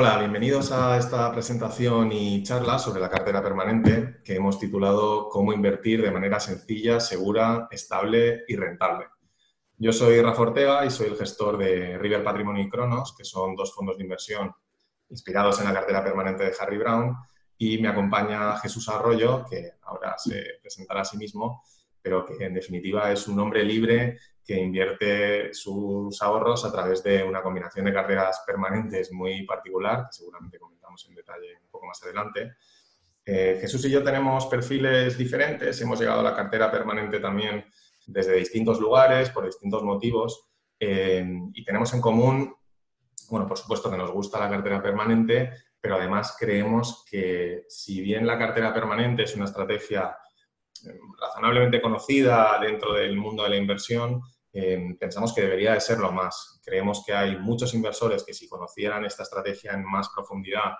Hola, bienvenidos a esta presentación y charla sobre la cartera permanente que hemos titulado Cómo invertir de manera sencilla, segura, estable y rentable. Yo soy Rafa Ortega y soy el gestor de River Patrimonio y Cronos, que son dos fondos de inversión inspirados en la cartera permanente de Harry Brown, y me acompaña Jesús Arroyo, que ahora se presentará a sí mismo, pero que en definitiva es un hombre libre que invierte sus ahorros a través de una combinación de carteras permanentes muy particular, que seguramente comentamos en detalle un poco más adelante. Eh, Jesús y yo tenemos perfiles diferentes, hemos llegado a la cartera permanente también desde distintos lugares, por distintos motivos, eh, y tenemos en común, bueno, por supuesto que nos gusta la cartera permanente, pero además creemos que si bien la cartera permanente es una estrategia razonablemente conocida dentro del mundo de la inversión, eh, pensamos que debería de serlo más. Creemos que hay muchos inversores que si conocieran esta estrategia en más profundidad,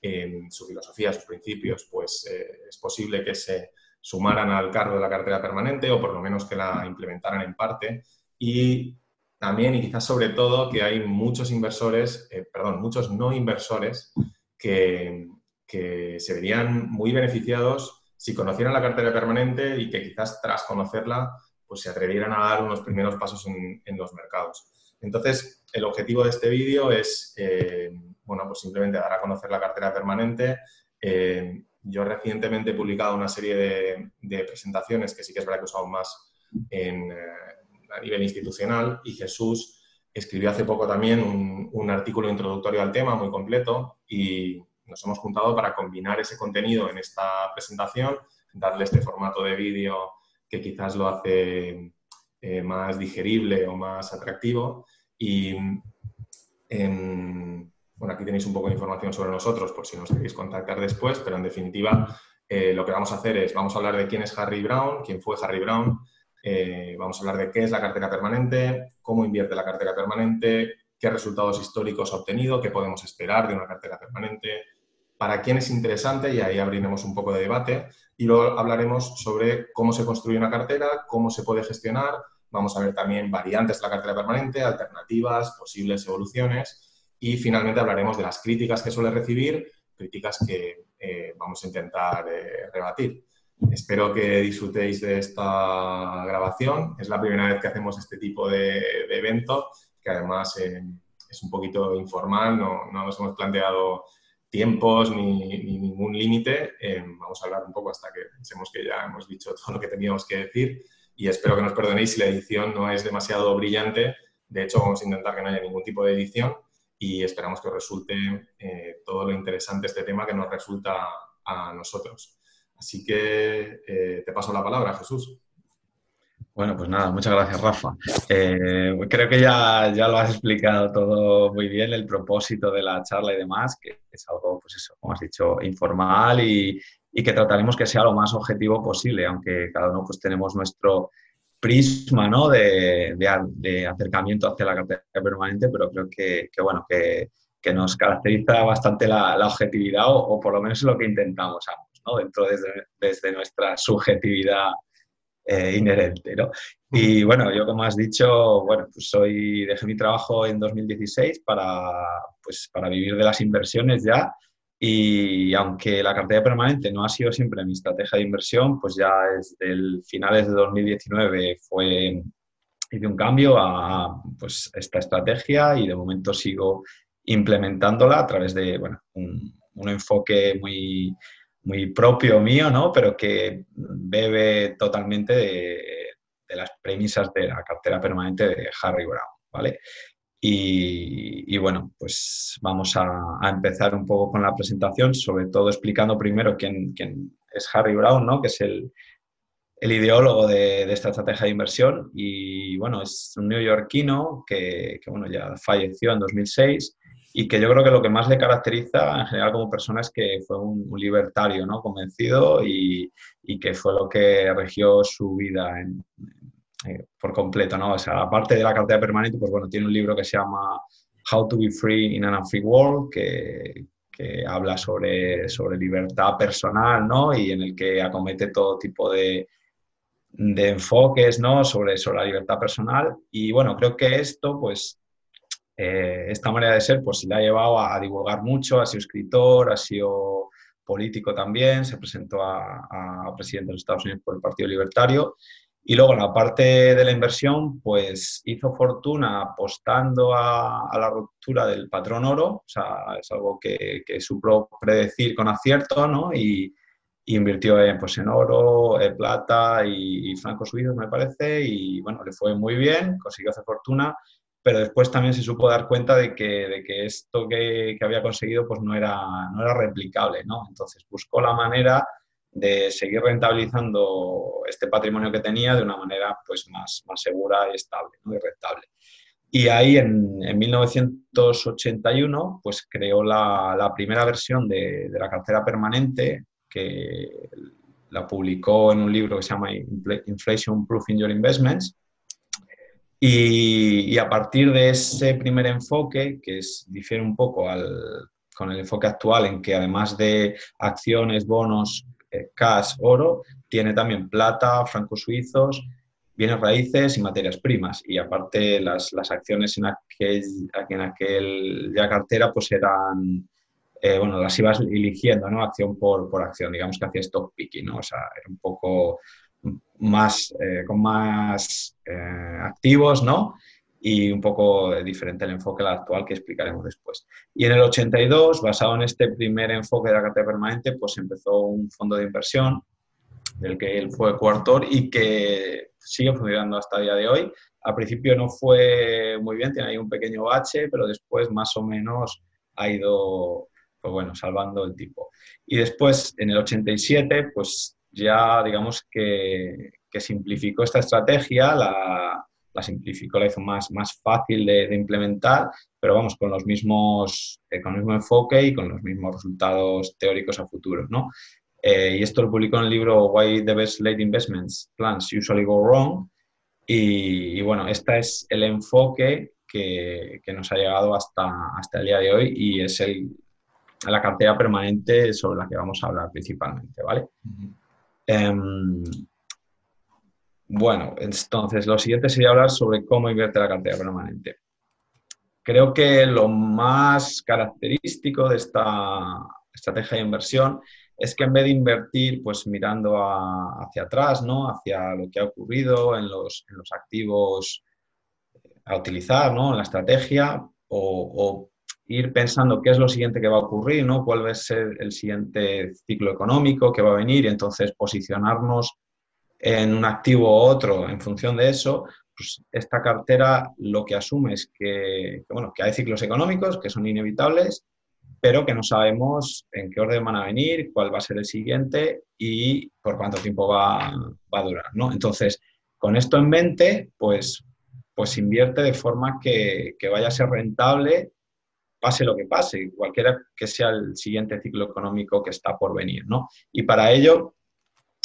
en su filosofía, sus principios, pues eh, es posible que se sumaran al cargo de la cartera permanente o por lo menos que la implementaran en parte. Y también, y quizás sobre todo, que hay muchos inversores, perdón, muchos no inversores que, que se verían muy beneficiados si conocieran la cartera permanente y que quizás tras conocerla pues se atrevieran a dar unos primeros pasos en, los mercados. Entonces, el objetivo de este vídeo es, eh, bueno, pues simplemente dar a conocer la cartera permanente. Eh, yo recientemente he publicado una serie de, presentaciones que sí que es verdad que usamos más en, eh, a nivel institucional y Jesús escribió hace poco también un, un artículo introductorio al tema muy completo y, nos hemos juntado para combinar ese contenido en esta presentación, darle este formato de vídeo que quizás lo hace eh, más digerible o más atractivo. Y bueno, aquí tenéis un poco de información sobre nosotros por si nos queréis contactar después, pero en definitiva eh, lo que vamos a hacer es, vamos a hablar de quién es Harry Brown, quién fue Harry Brown, eh, vamos a hablar de qué es la cartera permanente, cómo invierte la cartera permanente, qué resultados históricos ha obtenido, qué podemos esperar de una cartera permanente, para quién es interesante y ahí abriremos un poco de debate y luego hablaremos sobre cómo se construye una cartera, cómo se puede gestionar, vamos a ver también variantes de la cartera permanente, alternativas, posibles evoluciones y finalmente hablaremos de las críticas que suele recibir, críticas que eh, vamos a intentar eh, rebatir. Espero que disfrutéis de esta grabación. Es la primera vez que hacemos este tipo de, evento, que además eh, es un poquito informal, no, no nos hemos planteado tiempos ni, ningún límite. Eh, vamos a hablar un poco hasta que pensemos que ya hemos dicho todo lo que teníamos que decir y espero que nos perdonéis si la edición no es demasiado brillante. De hecho, vamos a intentar que no haya ningún tipo de edición y esperamos que os resulte eh, todo lo interesante este tema que nos resulta a nosotros. Así que eh, te paso la palabra, Jesús. Bueno, pues nada, muchas gracias, Rafa. Eh, creo que ya, ya lo has explicado todo muy bien, el propósito de la charla y demás, que es algo, pues eso, como has dicho, informal y, y que trataremos que sea lo más objetivo posible, aunque cada uno pues tenemos nuestro prisma ¿no? de, de, acercamiento hacia la cartera permanente, pero creo que, que bueno, que, que, nos caracteriza bastante la, objetividad o, por lo menos lo que intentamos ¿no? dentro desde, desde nuestra subjetividad eh, inherente, ¿no? Y bueno, yo como has dicho, bueno, pues soy, dejé mi trabajo en 2016 para, pues, para vivir de las inversiones ya y aunque la cartera permanente no ha sido siempre mi estrategia de inversión, pues ya desde el finales de 2019 fue, hice un cambio a pues, esta estrategia y de momento sigo implementándola a través de bueno, un, un enfoque muy, muy propio mío, ¿no? Pero que bebe totalmente de, las premisas de la cartera permanente de Harry Brown, ¿vale? Y, bueno, pues vamos a, empezar un poco con la presentación, sobre todo explicando primero quién, es Harry Brown, ¿no? Que es el, ideólogo de, esta estrategia de inversión y bueno, es un neoyorquino que, que bueno, ya falleció en 2006 y que yo creo que lo que más le caracteriza en general como persona es que fue un, libertario, ¿no? Convencido y, y, que fue lo que regió su vida en, por completo, ¿no? O sea, aparte de la cartera permanente, pues bueno, tiene un libro que se llama How to be Free in an Unfree World, que, que habla sobre, sobre libertad personal, ¿no? Y en el que acomete todo tipo de, de enfoques, ¿no? Sobre, sobre la libertad personal. Y bueno, creo que esto, pues, eh, esta manera de ser pues le ha llevado a, divulgar mucho, ha sido escritor, ha sido político también, se presentó a, presidente de los Estados Unidos por el Partido Libertario. Y luego en la parte de la inversión, pues hizo fortuna apostando a, la ruptura del patrón oro, o sea, es algo que, que supo predecir con acierto, ¿no? Y, invirtió en, pues, en oro, en plata y, francos suizos, me parece, y bueno, le fue muy bien, consiguió hacer fortuna, pero después también se supo dar cuenta de que, de que esto que, que, había conseguido pues no era, no era replicable, ¿no? Entonces buscó la manera de seguir rentabilizando este patrimonio que tenía de una manera pues más, más segura y estable ¿no? y rentable. Y ahí en, en 1981 pues creó la, la primera versión de, de, la cartera permanente que la publicó en un libro que se llama Inflation Proof in Your Investments. Y, a partir de ese primer enfoque, que es, difiere un poco al, con el enfoque actual, en que además de acciones, bonos, eh, cash, oro, tiene también plata, francos suizos, bienes raíces y materias primas. Y aparte las, las acciones en aquel, en aquel ya cartera pues eran eh, bueno, las ibas eligiendo, ¿no? Acción por, por acción, digamos que hacía stock picking, ¿no? O sea, era un poco más, eh, con más eh, activos, ¿no? Y un poco diferente el enfoque actual que explicaremos después. Y en el 82, basado en este primer enfoque de la cartera permanente, pues empezó un fondo de inversión del que él fue coautor y que sigue funcionando hasta el día de hoy. Al principio no fue muy bien, tiene ahí un pequeño bache, pero después más o menos ha ido pues bueno, salvando el tipo. Y después, en el 87, pues ya digamos que, simplificó esta estrategia, la, la, simplificó, la hizo más, más fácil de, implementar, pero vamos, con los mismos, eh, con el mismo enfoque y con los mismos resultados teóricos a futuro, ¿no? Eh, y esto lo publicó en el libro Why the Best Late Investments Plans Usually Go Wrong. Y, y bueno, este es el enfoque que, que, nos ha llegado hasta, hasta el día de hoy y es el, la cartera permanente sobre la que vamos a hablar principalmente, ¿vale? Em, bueno, entonces lo siguiente sería hablar sobre cómo invierte la cartera permanente. Creo que lo más característico de esta estrategia de inversión es que en vez de invertir pues mirando hacia atrás, ¿no? hacia lo que ha ocurrido en los, activos a utilizar ¿no? en la estrategia o ir pensando qué es lo siguiente que va a ocurrir, ¿no? cuál va a ser el siguiente ciclo económico que va a venir y entonces posicionarnos en un activo u otro en función de eso, pues esta cartera lo que asume es que, bueno, que hay ciclos económicos que son inevitables, pero que no sabemos en qué orden van a venir, cuál va a ser el siguiente y por cuánto tiempo va, va a durar. ¿no? Entonces, con esto en mente, pues, pues invierte de forma que, que vaya a ser rentable pase lo que pase, cualquiera que sea el siguiente ciclo económico que está por venir. ¿no? Y para ello,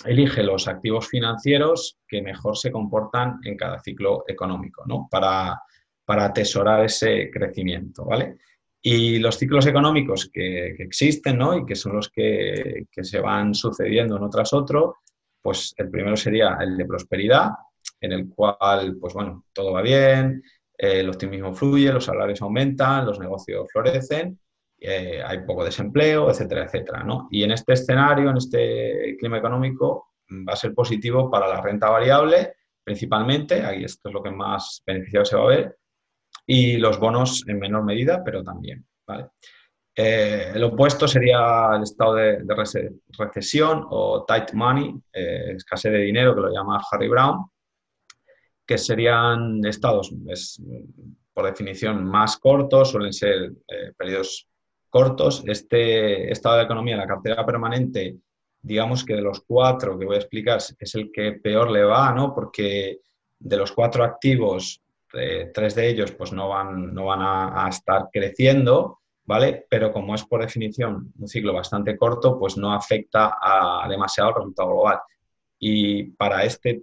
elige los activos financieros que mejor se comportan en cada ciclo económico, ¿no? para, para atesorar ese crecimiento. ¿vale? Y los ciclos económicos que, existen ¿no? y que son los que, que, se van sucediendo uno tras otro, pues el primero sería el de prosperidad, en el cual, pues bueno, todo va bien, el optimismo fluye, los salarios aumentan, los negocios florecen, eh, hay poco desempleo, etcétera, etcétera. ¿no? Y en este escenario, en este clima económico, va a ser positivo para la renta variable, principalmente, ahí esto es lo que más beneficiado se va a ver, y los bonos en menor medida, pero también. ¿vale? Eh, el opuesto sería el estado de, recesión o tight money, eh, escasez de dinero, que lo llama Harry Brown, que serían estados, por definición, más cortos, suelen ser eh, periodos cortos. Este estado de economía, la cartera permanente, digamos que de los cuatro que voy a explicar es el que peor le va, ¿no? Porque de los cuatro activos, eh, tres de ellos pues no van, no van a, estar creciendo, ¿vale? Pero como es por definición un ciclo bastante corto, pues no afecta a demasiado el resultado global. Y para este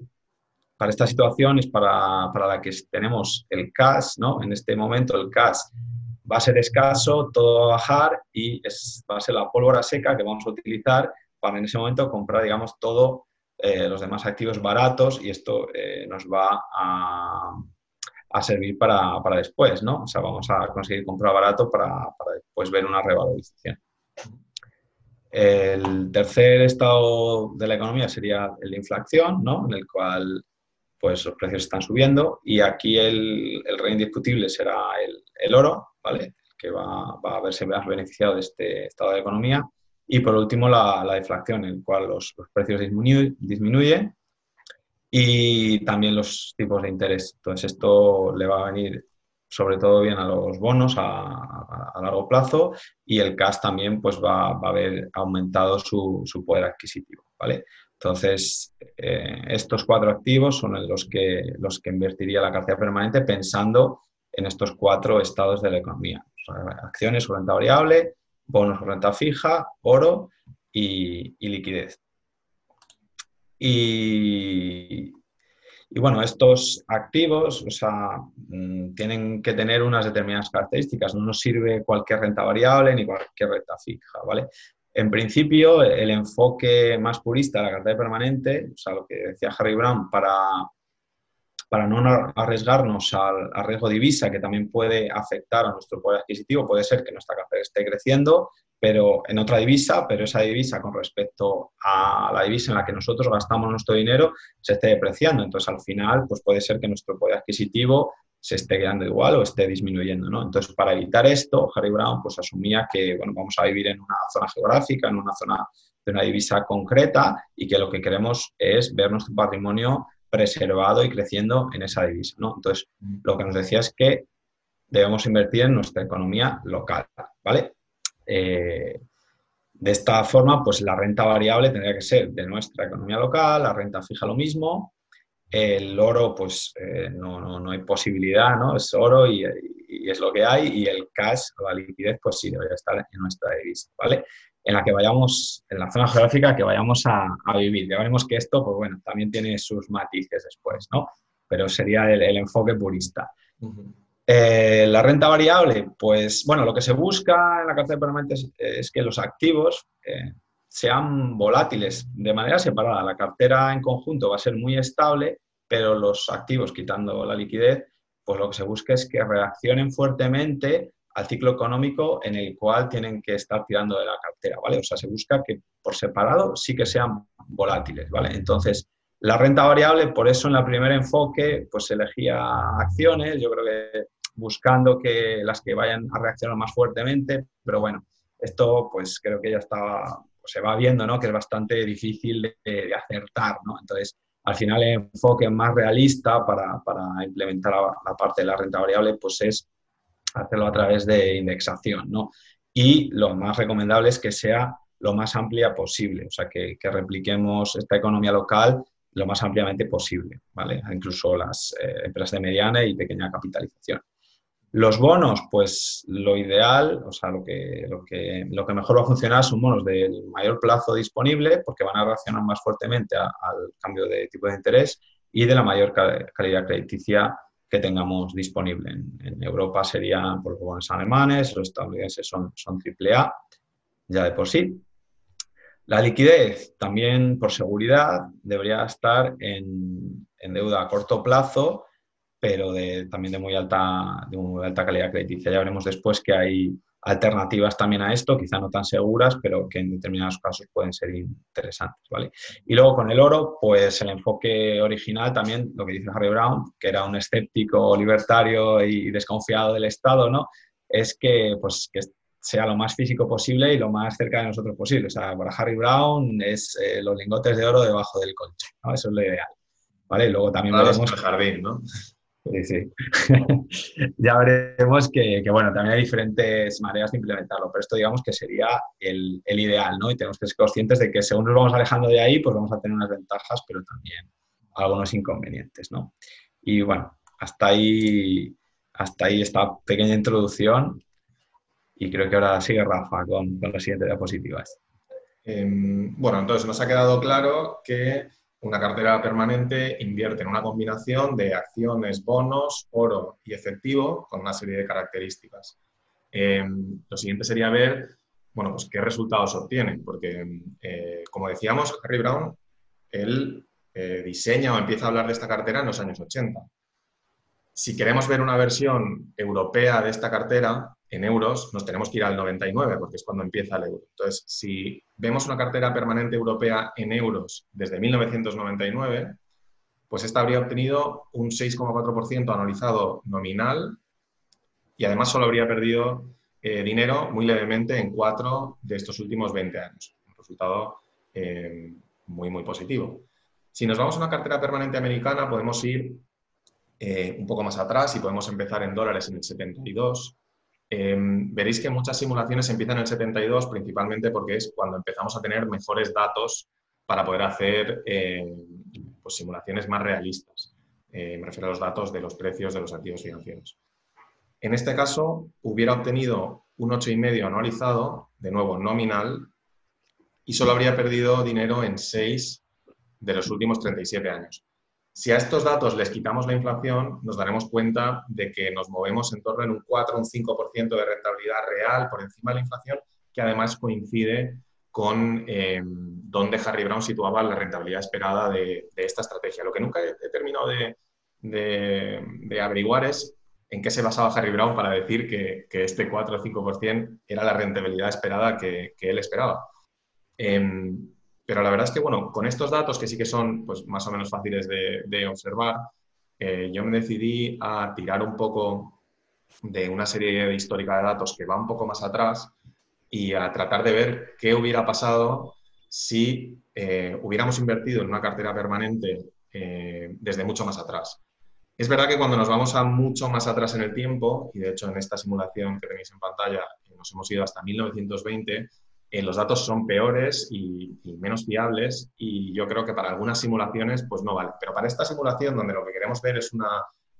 para esta situación es para, para, la que tenemos el cash, ¿no? En este momento el cash va a ser escaso, todo va a bajar y va a ser la pólvora seca que vamos a utilizar para en ese momento comprar, digamos, todos eh, los demás activos baratos y esto eh, nos va a, servir para, después, ¿no? O sea, vamos a conseguir comprar barato para, después ver una revalorización. El tercer estado de la economía sería el de inflación, ¿no? En el cual pues los precios están subiendo y aquí el, rey indiscutible será el, oro, ¿vale? Que va, a verse más beneficiado de este estado de economía. Y por último, la, deflación, en el cual los, precios disminuyen y también los tipos de interés. Entonces, esto le va a venir sobre todo bien a los bonos a, largo plazo y el cash también pues va, a haber aumentado su, poder adquisitivo, ¿vale? Entonces, eh, estos cuatro activos son los que, los que invertiría la cartera permanente pensando en estos cuatro estados de la economía. acciones o renta variable, bonos o renta fija, oro y liquidez. Y, bueno, estos activos, o sea, mm, tienen que tener unas determinadas características. No nos sirve cualquier renta variable ni cualquier renta fija, ¿vale? En principio, el enfoque más purista de la cartera permanente, o sea, lo que decía Harry Brown, para, para no arriesgarnos al, al riesgo divisa, que también puede afectar a nuestro poder adquisitivo, puede ser que nuestra cartera esté creciendo, pero en otra divisa, pero esa divisa con respecto a la divisa en la que nosotros gastamos nuestro dinero se esté depreciando. Entonces, al final, pues puede ser que nuestro poder adquisitivo se esté quedando igual o esté disminuyendo, ¿no? Entonces, para evitar esto, Harry Brown pues asumía que, bueno, vamos a vivir en una zona geográfica, en una zona de una divisa concreta y que lo que queremos es ver nuestro patrimonio preservado y creciendo en esa divisa, ¿no? Entonces, lo que nos decía es que debemos invertir en nuestra economía local, ¿vale? Eh, de esta forma, pues la renta variable tendría que ser de nuestra economía local, la renta fija lo mismo, el oro, pues eh, no, no, hay posibilidad, ¿no? Es oro y, es lo que hay, y el cash o la liquidez, pues sí, debería estar en nuestra divisa, ¿vale? En la que vayamos, en la zona geográfica que vayamos a, vivir. Ya veremos que esto, pues bueno, también tiene sus matices después, ¿no? Pero sería el, enfoque purista. Eh, la renta variable, pues bueno, lo que se busca en la cartera permanente es, que los activos eh, sean volátiles de manera separada. La cartera en conjunto va a ser muy estable, pero los activos, quitando la liquidez, pues lo que se busca es que reaccionen fuertemente al ciclo económico en el cual tienen que estar tirando de la cartera, ¿vale? O sea, se busca que por separado sí que sean volátiles, ¿vale? Entonces, la renta variable, por eso en el primer enfoque, pues elegía acciones, yo creo que buscando que las que vayan a reaccionar más fuertemente, pero bueno, esto pues creo que ya estaba, pues, se va viendo, ¿no? Que es bastante difícil de, acertar, ¿no? Entonces, al final el enfoque más realista para, para implementar la, parte de la renta variable, pues es hacerlo a través de indexación, ¿no? Y lo más recomendable es que sea lo más amplia posible, o sea, que, que repliquemos esta economía local lo más ampliamente posible, ¿vale? Incluso las eh, empresas de mediana y pequeña capitalización. Los bonos, pues lo ideal, o sea, lo que, lo que, lo que mejor va a funcionar son bonos del mayor plazo disponible porque van a reaccionar más fuertemente al cambio de tipo de interés y de la mayor calidad crediticia que tengamos disponible. En, Europa serían por los bonos alemanes, los estadounidenses son, son AAA, ya de por sí. La liquidez, también por seguridad, debería estar en, en deuda a corto plazo pero de, también de muy, alta, de muy alta calidad crediticia. Ya veremos después que hay alternativas también a esto, quizá no tan seguras, pero que en determinados casos pueden ser interesantes, ¿vale? Y luego con el oro, pues el enfoque original también, lo que dice Harry Brown, que era un escéptico libertario y desconfiado del Estado, ¿no? Es que, pues, que sea lo más físico posible y lo más cerca de nosotros posible. O sea, para Harry Brown es eh, los lingotes de oro debajo del colchón, ¿no? Eso es lo ideal. ¿Vale? Luego también veremos... El jardín, ¿no? Sí, sí. ya veremos que, bueno, también hay diferentes maneras de implementarlo, pero esto digamos que sería el, ideal, ¿no? Y tenemos que ser conscientes de que según nos vamos alejando de ahí, pues vamos a tener unas ventajas, pero también algunos inconvenientes, ¿no? Y bueno, hasta ahí, hasta ahí esta pequeña introducción y creo que ahora sigue Rafa con, con las siguientes diapositivas. Em, bueno, entonces nos ha quedado claro que una cartera permanente invierte en una combinación de acciones, bonos, oro y efectivo con una serie de características. Em, lo siguiente sería ver, bueno, pues qué resultados obtienen, porque, eh, como decíamos, Harry Brown, él eh, diseña o empieza a hablar de esta cartera en los años 80. Si queremos ver una versión europea de esta cartera en euros, nos tenemos que ir al 99, porque es cuando empieza el euro. Entonces, si vemos una cartera permanente europea en euros desde 1999, pues esta habría obtenido un 6,4% anualizado nominal y además solo habría perdido eh, dinero muy levemente en cuatro de estos últimos 20 años. Un resultado eh, muy, muy positivo. Si nos vamos a una cartera permanente americana, podemos ir eh, un poco más atrás y podemos empezar en dólares en el 72. Veréis que muchas simulaciones empiezan en el 72 principalmente porque es cuando empezamos a tener mejores datos para poder hacer pues, simulaciones más realistas. me refiero a los datos de los precios de los activos financieros. En este caso, hubiera obtenido un 8,5 anualizado, de nuevo nominal, y solo habría perdido dinero en 6 de los últimos 37 años. Si a estos datos les quitamos la inflación, nos daremos cuenta de que nos movemos en torno a un 4 o un 5% de rentabilidad real por encima de la inflación, que además coincide con eh, donde Harry Brown situaba la rentabilidad esperada de, esta estrategia. Lo que nunca he, terminado de averiguar es en qué se basaba Harry Brown para decir que, este 4 o 5% era la rentabilidad esperada que, él esperaba. Em, pero la verdad es que, bueno, con estos datos que sí que son pues, más o menos fáciles de, observar, eh, yo me decidí a tirar un poco de una serie histórica de datos que va un poco más atrás y a tratar de ver qué hubiera pasado si eh, hubiéramos invertido en una cartera permanente eh, desde mucho más atrás. Es verdad que cuando nos vamos a mucho más atrás en el tiempo, y de hecho en esta simulación que tenéis en pantalla nos hemos ido hasta 1920, eh, los datos son peores y, menos fiables y yo creo que para algunas simulaciones pues no vale. Pero para esta simulación donde lo que queremos ver es una,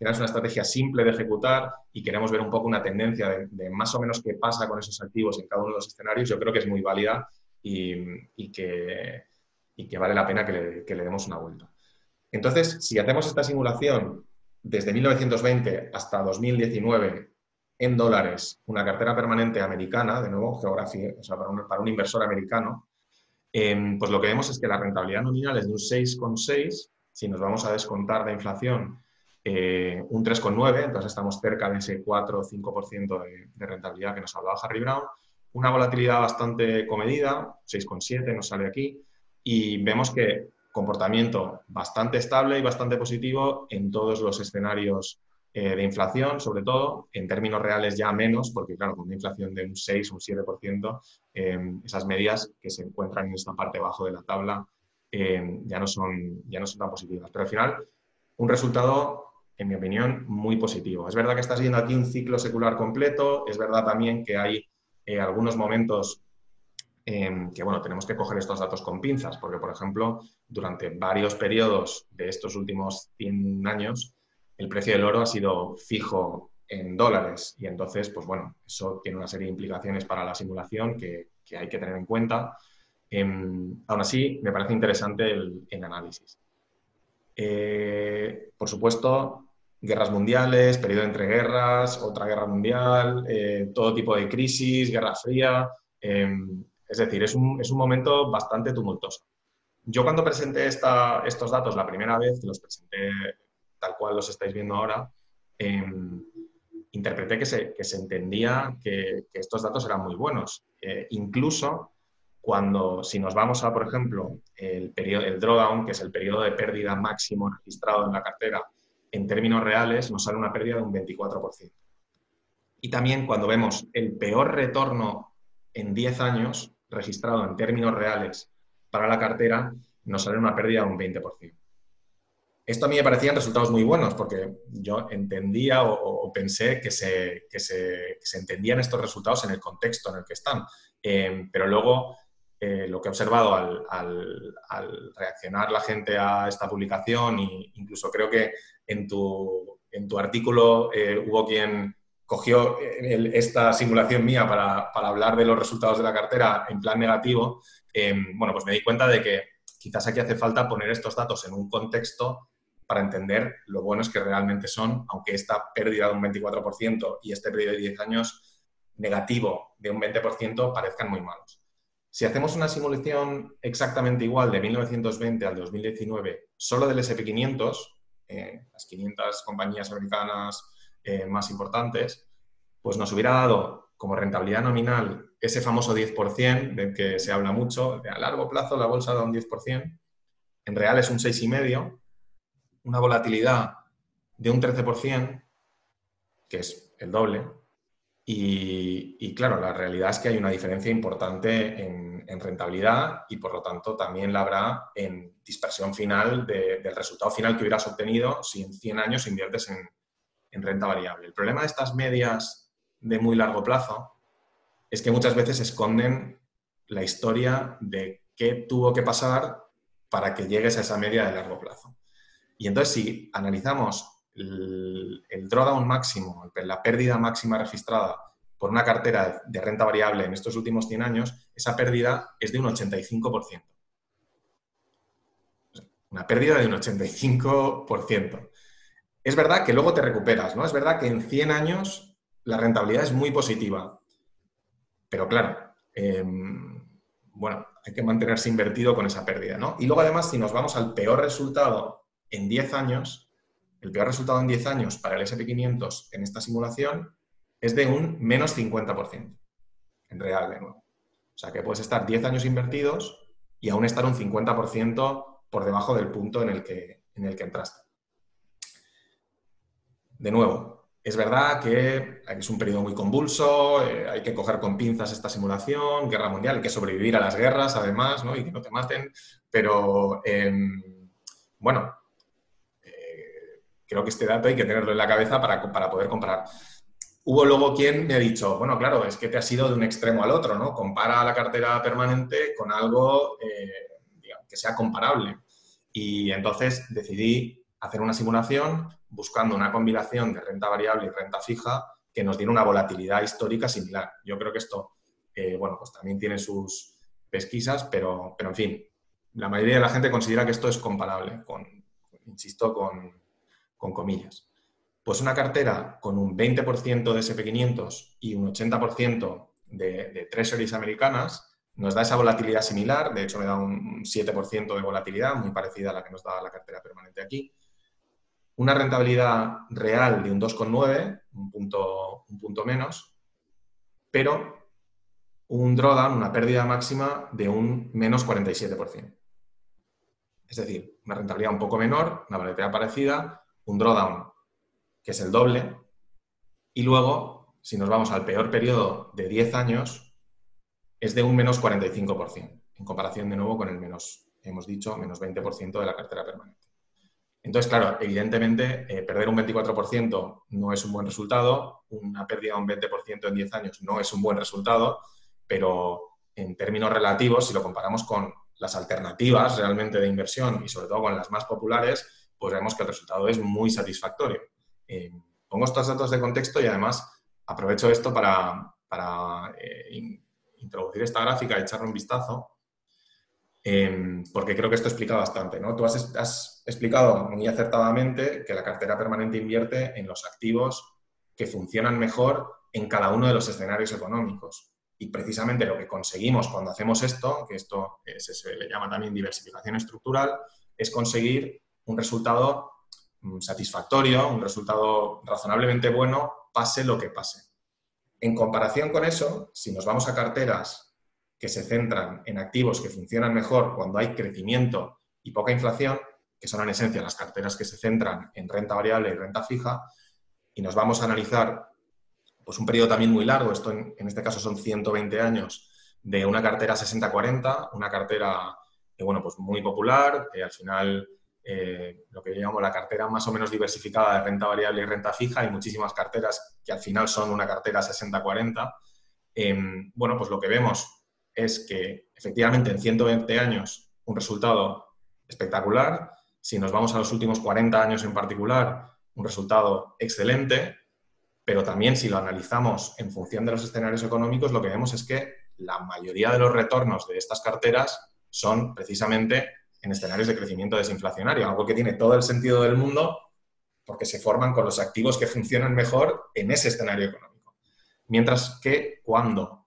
es una estrategia simple de ejecutar y queremos ver un poco una tendencia de, más o menos qué pasa con esos activos en cada uno de los escenarios, yo creo que es muy válida y, que, vale la pena que le demos una vuelta. Entonces, si hacemos esta simulación desde 1920 hasta 2019 en dólares. Una cartera permanente americana, de nuevo, geografía, o sea, para un, inversor americano, em, pues lo que vemos es que la rentabilidad nominal es de un 6,6, si nos vamos a descontar de inflación, eh, un 3,9, entonces estamos cerca de ese 4 o 5% de, de rentabilidad que nos hablaba Harry Brown, una volatilidad bastante comedida, 6,7 nos sale aquí, y vemos que comportamiento bastante estable y bastante positivo en todos los escenarios eh, de inflación, sobre todo, en términos reales ya menos, porque claro, con una inflación de un 6 o un 7%, eh, esas medias que se encuentran en esta parte bajo de la tabla eh, ya, no son, ya no son tan positivas. Pero al final, un resultado, en mi opinión, muy positivo. Es verdad que estás viendo aquí un ciclo secular completo, es verdad también que hay algunos momentos que bueno, tenemos que coger estos datos con pinzas, porque, por ejemplo, durante varios periodos de estos últimos 100 años, el precio del oro ha sido fijo en dólares y entonces, pues bueno, eso tiene una serie de implicaciones para la simulación que, hay que tener en cuenta. Em, aún así, me parece interesante el, análisis. Eh, por supuesto, guerras mundiales, periodo entre guerras, otra guerra mundial, eh, todo tipo de crisis, guerra fría. Em, es decir, es un, momento bastante tumultuoso. Yo cuando presenté estos datos la primera vez, que los presenté tal cual los estáis viendo ahora, em, interpreté que se, entendía que, estos datos eran muy buenos. Eh, incluso cuando, si nos vamos a, por ejemplo, el, periodo, el drawdown, que es el periodo de pérdida máximo registrado en la cartera, en términos reales nos sale una pérdida de un 24%. Y también cuando vemos el peor retorno en 10 años, registrado en términos reales para la cartera, nos sale una pérdida de un 20%. Esto a mí me parecían resultados muy buenos porque yo entendía o, pensé que se, se, entendían estos resultados en el contexto en el que están. Eh, pero luego eh, lo que he observado al, reaccionar la gente a esta publicación e incluso creo que en tu, en tu artículo eh, hubo quien cogió esta simulación mía para, hablar de los resultados de la cartera en plan negativo, em, bueno, pues me di cuenta de que quizás aquí hace falta poner estos datos en un contexto para entender lo buenos que realmente son, aunque esta pérdida de un 24% y este periodo de 10 años negativo de un 20% parezcan muy malos. Si hacemos una simulación exactamente igual de 1920 al 2019, solo del SP500, eh, las 500 compañías americanas eh, más importantes, pues nos hubiera dado como rentabilidad nominal ese famoso 10% del que se habla mucho, de a largo plazo la bolsa da un 10%, en real es un 6,5%, una volatilidad de un 13%, que es el doble, y, claro, la realidad es que hay una diferencia importante en, rentabilidad y por lo tanto también la habrá en dispersión final del resultado final que hubieras obtenido si en 100 años inviertes en, en renta variable. El problema de estas medias de muy largo plazo es que muchas veces esconden la historia de qué tuvo que pasar para que llegues a esa media de largo plazo. Y entonces si analizamos el, drawdown máximo, la pérdida máxima registrada por una cartera de renta variable en estos últimos 100 años, esa pérdida es de un 85%. Una pérdida de un 85%. Es verdad que luego te recuperas, ¿no? Es verdad que en 100 años la rentabilidad es muy positiva. Pero claro, em, bueno, hay que mantenerse invertido con esa pérdida, ¿no? Y luego además, si nos vamos al peor resultado en 10 años, el peor resultado en 10 años para el SP500 en esta simulación es de un menos 50%, en real de nuevo. O sea que puedes estar 10 años invertidos y aún estar un 50% por debajo del punto en el que, en el que entraste. De nuevo, es verdad que es un periodo muy convulso, eh, hay que coger con pinzas esta simulación, guerra mundial, hay que sobrevivir a las guerras además, ¿no? y que no te maten, pero em, bueno, creo que este dato hay que tenerlo en la cabeza para, para poder comparar. Hubo luego quien me ha dicho, bueno, claro, es que te has ido de un extremo al otro, ¿no? Compara la cartera permanente con algo eh, que sea comparable. Y entonces decidí hacer una simulación buscando una combinación de renta variable y renta fija que nos diera una volatilidad histórica similar. Yo creo que esto, eh, bueno, pues también tiene sus pesquisas, pero, pero en fin, la mayoría de la gente considera que esto es comparable con, insisto, con, con comillas. Pues una cartera con un 20% de SP500 y un 80% de, de treasuries americanas nos da esa volatilidad similar, de hecho me da un 7% de volatilidad, muy parecida a la que nos da la cartera permanente aquí. Una rentabilidad real de un 2,9, un punto, un punto menos, pero un drawdown, una pérdida máxima de un menos 47%. Es decir, una rentabilidad un poco menor, una volatilidad parecida, un drawdown, que es el doble, y luego, si nos vamos al peor periodo de 10 años, es de un menos 45%, en comparación de nuevo con el menos, hemos dicho, menos 20% de la cartera permanente. Entonces, claro, evidentemente, eh, perder un 24% no es un buen resultado, una pérdida de un 20% en 10 años no es un buen resultado, pero en términos relativos, si lo comparamos con las alternativas realmente de inversión y sobre todo con las más populares, pues vemos que el resultado es muy satisfactorio. Eh, pongo estos datos de contexto y además aprovecho esto para, eh, introducir esta gráfica echarle un vistazo, eh, porque creo que esto explica bastante. ¿no? Tú has, explicado muy acertadamente que la cartera permanente invierte en los activos que funcionan mejor en cada uno de los escenarios económicos. Y precisamente lo que conseguimos cuando hacemos esto, que esto se le llama también diversificación estructural, es conseguir un resultado mm, satisfactorio, un resultado razonablemente bueno, pase lo que pase. En comparación con eso, si nos vamos a carteras que se centran en activos que funcionan mejor cuando hay crecimiento y poca inflación, que son en esencia las carteras que se centran en renta variable y renta fija, y nos vamos a analizar pues un periodo también muy largo, esto en, este caso son 120 años, de una cartera 60-40, una cartera eh, bueno, pues muy popular, que al final eh, lo que llamamos la cartera más o menos diversificada de renta variable y renta fija. Hay muchísimas carteras que al final son una cartera 60-40. Em, bueno, pues lo que vemos es que efectivamente en 120 años un resultado espectacular. Si nos vamos a los últimos 40 años en particular, un resultado excelente, pero también si lo analizamos en función de los escenarios económicos, lo que vemos es que la mayoría de los retornos de estas carteras son precisamente en escenarios de crecimiento desinflacionario, algo que tiene todo el sentido del mundo porque se forman con los activos que funcionan mejor en ese escenario económico. Mientras que cuando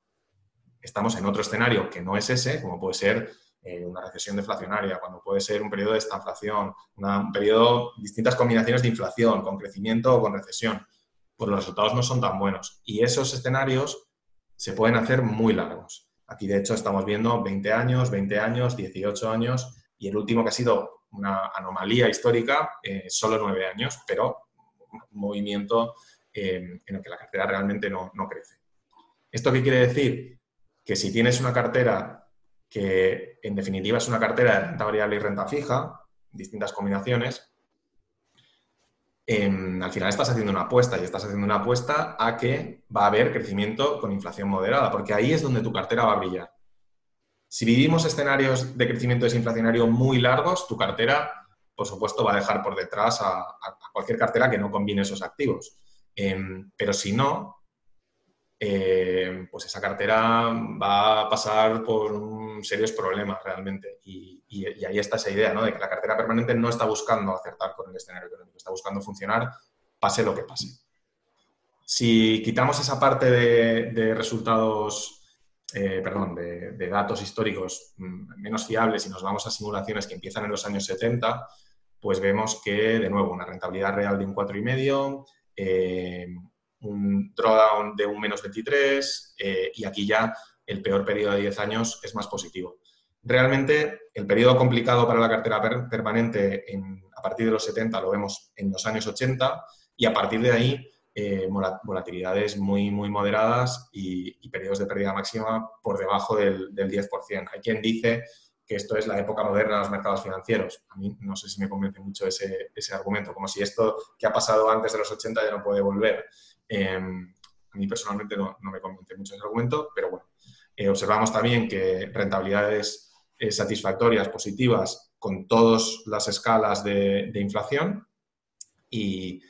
estamos en otro escenario que no es ese, como puede ser eh, una recesión deflacionaria, cuando puede ser un periodo de estanflación, un periodo, distintas combinaciones de inflación, con crecimiento o con recesión, pues los resultados no son tan buenos. Y esos escenarios se pueden hacer muy largos. Aquí, de hecho, estamos viendo 20 años, 20 años, 18 años, y el último que ha sido una anomalía histórica, eh, solo 9 años, pero un movimiento eh, en el que la cartera realmente no, no crece. ¿Esto qué quiere decir? Que si tienes una cartera que en definitiva es una cartera de renta variable y renta fija, distintas combinaciones, em, al final estás haciendo una apuesta y estás haciendo una apuesta a que va a haber crecimiento con inflación moderada, porque ahí es donde tu cartera va a brillar. Si vivimos escenarios de crecimiento desinflacionario muy largos, tu cartera, por supuesto, va a dejar por detrás a, cualquier cartera que no combine esos activos. Em, pero si no, eh, pues esa cartera va a pasar por serios problemas realmente. Y, ahí está esa idea, ¿no? De que la cartera permanente no está buscando acertar con el escenario económico, está buscando funcionar pase lo que pase. Si quitamos esa parte de, resultados, eh, perdón, de, datos históricos mm, menos fiables y nos vamos a simulaciones que empiezan en los años 70, pues vemos que, de nuevo, una rentabilidad real de un 4,5, eh, un drawdown de un menos 23 eh, y aquí ya el peor periodo de 10 años es más positivo. Realmente el periodo complicado para la cartera permanente a partir de los 70 lo vemos en los años 80 y a partir de ahí eh, volatilidades muy, muy moderadas y, periodos de pérdida máxima por debajo del, 10%. Hay quien dice que esto es la época moderna de los mercados financieros. A mí no sé si me convence mucho ese, ese argumento, como si esto que ha pasado antes de los 80 ya no puede volver. Em, a mí personalmente no, me convence mucho ese argumento, pero bueno, eh, observamos también que rentabilidades eh, satisfactorias, positivas, con todas las escalas de, inflación. Y,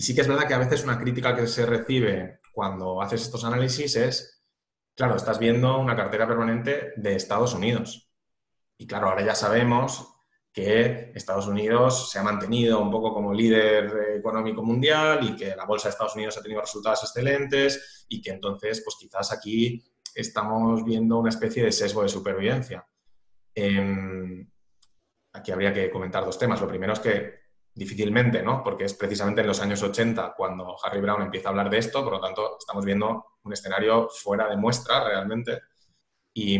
sí que es verdad que a veces una crítica que se recibe cuando haces estos análisis es, claro, estás viendo una cartera permanente de Estados Unidos. Y claro, ahora ya sabemos que Estados Unidos se ha mantenido un poco como líder económico mundial y que la bolsa de Estados Unidos ha tenido resultados excelentes y que entonces, pues quizás aquí estamos viendo una especie de sesgo de supervivencia. Em, aquí habría que comentar dos temas. Lo primero es que difícilmente, ¿no? Porque es precisamente en los años 80 cuando Harry Brown empieza a hablar de esto, por lo tanto estamos viendo un escenario fuera de muestra realmente. Y,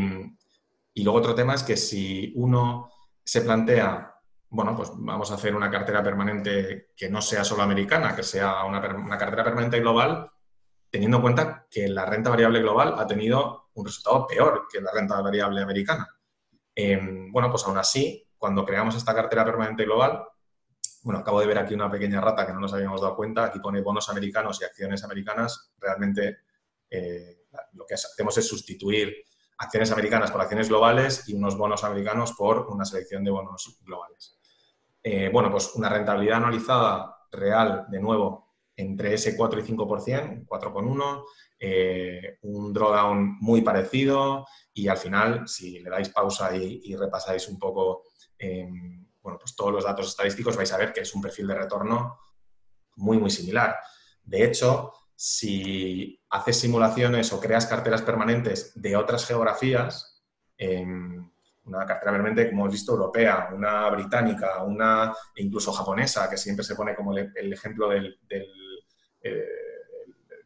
luego otro tema es que si uno se plantea, bueno, pues vamos a hacer una cartera permanente que no sea solo americana, que sea una, cartera permanente global, teniendo en cuenta que la renta variable global ha tenido un resultado peor que la renta variable americana. Em, bueno, pues aún así, cuando creamos esta cartera permanente global, bueno, acabo de ver aquí una pequeña rata que no nos habíamos dado cuenta, aquí pone bonos americanos y acciones americanas, realmente eh, lo que hacemos es sustituir acciones americanas por acciones globales y unos bonos americanos por una selección de bonos globales. Eh, bueno, pues una rentabilidad anualizada real, de nuevo, entre ese 4 y 5%, 4,1%, eh, un drawdown muy parecido y al final, si le dais pausa y, repasáis un poco em, bueno, pues todos los datos estadísticos, vais a ver que es un perfil de retorno muy, muy similar. De hecho, si haces simulaciones o creas carteras permanentes de otras geografías, una cartera permanente, como hemos visto, europea, una británica, una incluso japonesa, que siempre se pone como el, ejemplo del, eh,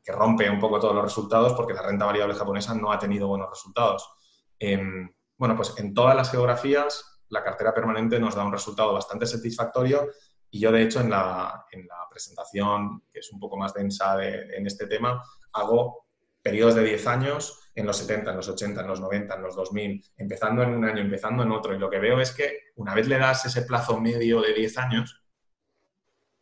que rompe un poco todos los resultados porque la renta variable japonesa no ha tenido buenos resultados. Em, bueno, pues en todas las geografías la cartera permanente nos da un resultado bastante satisfactorio y yo, de hecho, en la, presentación, que es un poco más densa en este tema, hago periodos de 10 años en los 70, en los 80, en los 90, en los 2000, empezando en un año, empezando en otro. Y lo que veo es que una vez le das ese plazo medio de 10 años,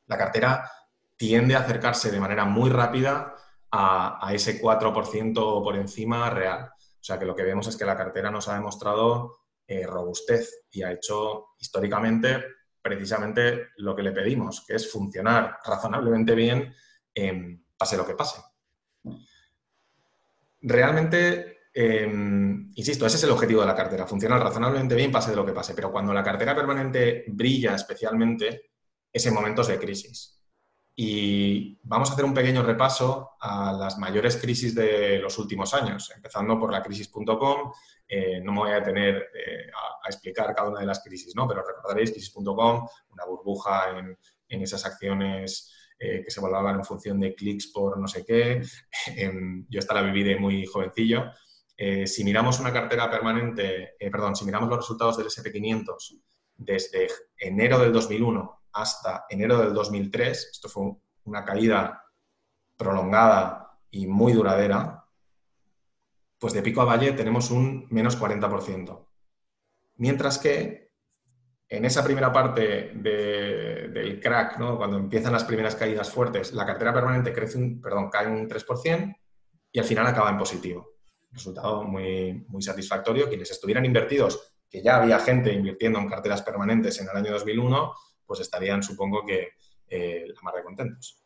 la cartera tiende a acercarse de manera muy rápida a, ese 4% por encima real. O sea que lo que vemos es que la cartera nos ha demostrado eh, robustez y ha hecho históricamente precisamente lo que le pedimos, que es funcionar razonablemente bien, pase lo que pase. Realmente, em, insisto, ese es el objetivo de la cartera, funcionar razonablemente bien, pase de lo que pase, pero cuando la cartera permanente brilla especialmente, es en momentos de crisis. Y vamos a hacer un pequeño repaso a las mayores crisis de los últimos años, empezando por la crisis.com. Eh, no me voy a detener eh, a, explicar cada una de las crisis, ¿no? pero recordaréis crisis.com, una burbuja en, esas acciones eh, que se valoraban en función de clics por no sé qué. yo esta la viví de muy jovencillo. si miramos una cartera permanente, perdón, si miramos los resultados del SP500 desde enero del 2001 hasta enero del 2003, esto fue una caída prolongada y muy duradera, pues de pico a valle tenemos un menos 40%. Mientras que en esa primera parte del crack, cuando empiezan las primeras caídas fuertes, la cartera permanente crece un, perdón, cae un 3% y al final acaba en positivo. Resultado muy, muy satisfactorio. Quienes estuvieran invertidos, que ya había gente invirtiendo en carteras permanentes en el año 2001, pues estarían, supongo que, eh, la más de contentos.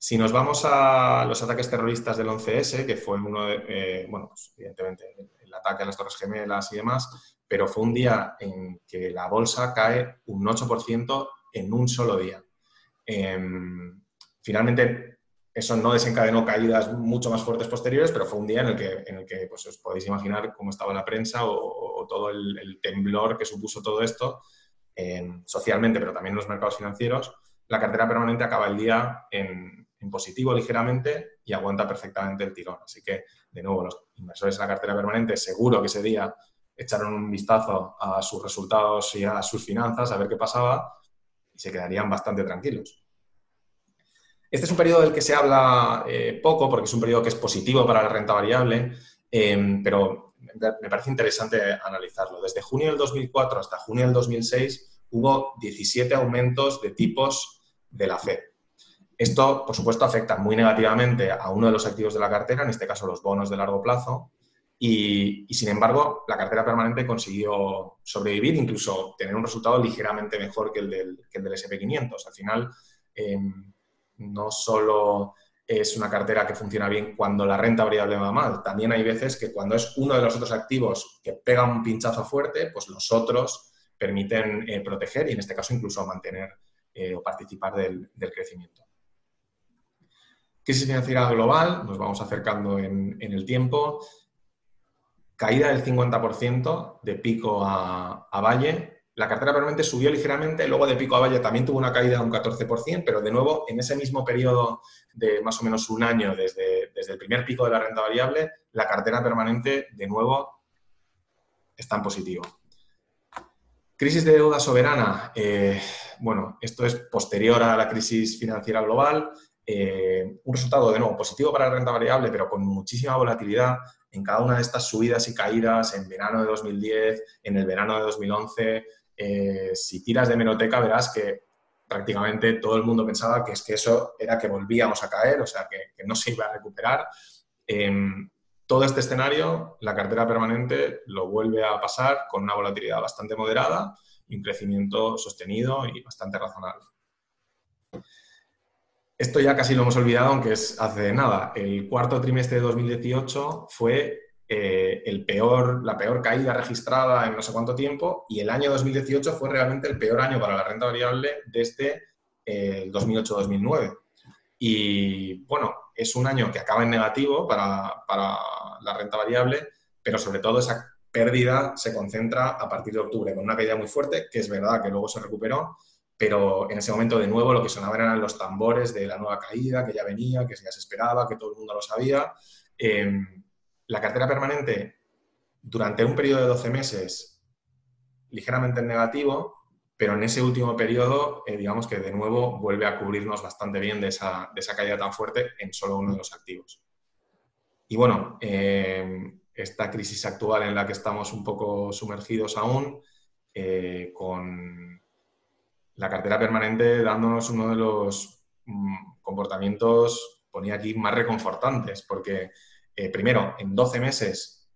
Si nos vamos a los ataques terroristas del 11S, que fue uno de, eh, bueno, pues, evidentemente el ataque a las Torres Gemelas y demás, pero fue un día en que la bolsa cae un 8% en un solo día. Em, finalmente, eso no desencadenó caídas mucho más fuertes posteriores, pero fue un día en el que, en el que pues, os podéis imaginar cómo estaba la prensa o, todo el, temblor que supuso todo esto socialmente, pero también en los mercados financieros, la cartera permanente acaba el día en, positivo ligeramente y aguanta perfectamente el tirón. Así que, de nuevo, los inversores en la cartera permanente seguro que ese día echaron un vistazo a sus resultados y a sus finanzas, a ver qué pasaba, y se quedarían bastante tranquilos. Este es un periodo del que se habla eh, poco, porque es un periodo que es positivo para la renta variable, eh, pero me parece interesante analizarlo. Desde junio del 2004 hasta junio del 2006 hubo 17 aumentos de tipos de la Fed. Esto, por supuesto, afecta muy negativamente a uno de los activos de la cartera, en este caso los bonos de largo plazo, y, sin embargo, la cartera permanente consiguió sobrevivir, incluso tener un resultado ligeramente mejor que el del, que el del SP500. Al final, em, no solo es una cartera que funciona bien cuando la renta variable va mal. También hay veces que cuando es uno de los otros activos que pega un pinchazo fuerte, pues los otros permiten eh, proteger y en este caso incluso mantener eh, o participar del, crecimiento. Crisis financiera global, nos vamos acercando en, el tiempo. Caída del 50% de pico a, a valle, la cartera permanente subió ligeramente, luego de pico a valle también tuvo una caída de un 14%, pero de nuevo en ese mismo periodo de más o menos un año desde, desde el primer pico de la renta variable, la cartera permanente de nuevo está en positivo. Crisis de deuda soberana. Eh, bueno, esto es posterior a la crisis financiera global. Eh, un resultado de nuevo positivo para la renta variable, pero con muchísima volatilidad en cada una de estas subidas y caídas en verano de 2010, en el verano de 2011, eh, si tiras de meroteca verás que prácticamente todo el mundo pensaba que es que eso era que volvíamos a caer, o sea, que, no se iba a recuperar. Em, todo este escenario, la cartera permanente lo vuelve a pasar con una volatilidad bastante moderada un crecimiento sostenido y bastante razonable. Esto ya casi lo hemos olvidado, aunque es hace nada. El cuarto trimestre de 2018 fue eh, el peor, la peor caída registrada en no sé cuánto tiempo y el año 2018 fue realmente el peor año para la renta variable desde eh, el 2008-2009. Y bueno, es un año que acaba en negativo para, la renta variable, pero sobre todo esa pérdida se concentra a partir de octubre, con una caída muy fuerte, que es verdad que luego se recuperó, pero en ese momento de nuevo lo que sonaban eran los tambores de la nueva caída, que ya venía, que ya se esperaba, que todo el mundo lo sabía. Em, la cartera permanente durante un periodo de 12 meses ligeramente en negativo, pero en ese último periodo, eh, digamos que de nuevo vuelve a cubrirnos bastante bien de esa, caída tan fuerte en solo uno de los activos. Y bueno, eh, esta crisis actual en la que estamos un poco sumergidos aún, eh, con la cartera permanente dándonos uno de los mm, comportamientos, ponía aquí, más reconfortantes, porque eh, primero, en 12 meses,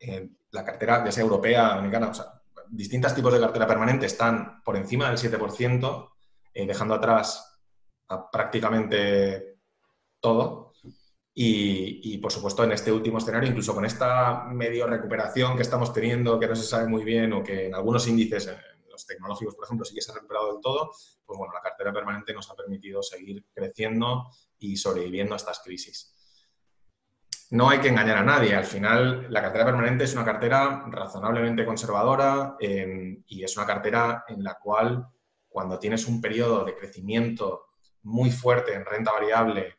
eh, la cartera, ya sea europea, americana, o sea, distintos tipos de cartera permanente están por encima del 7%, eh, dejando atrás prácticamente todo. Y, por supuesto, en este último escenario, incluso con esta medio recuperación que estamos teniendo, que no se sabe muy bien, o que en algunos índices, en los tecnológicos, por ejemplo, sí que se ha recuperado del todo, pues bueno, la cartera permanente nos ha permitido seguir creciendo y sobreviviendo a estas crisis. No hay que engañar a nadie, al final la cartera permanente es una cartera razonablemente conservadora em, y es una cartera en la cual cuando tienes un periodo de crecimiento muy fuerte en renta variable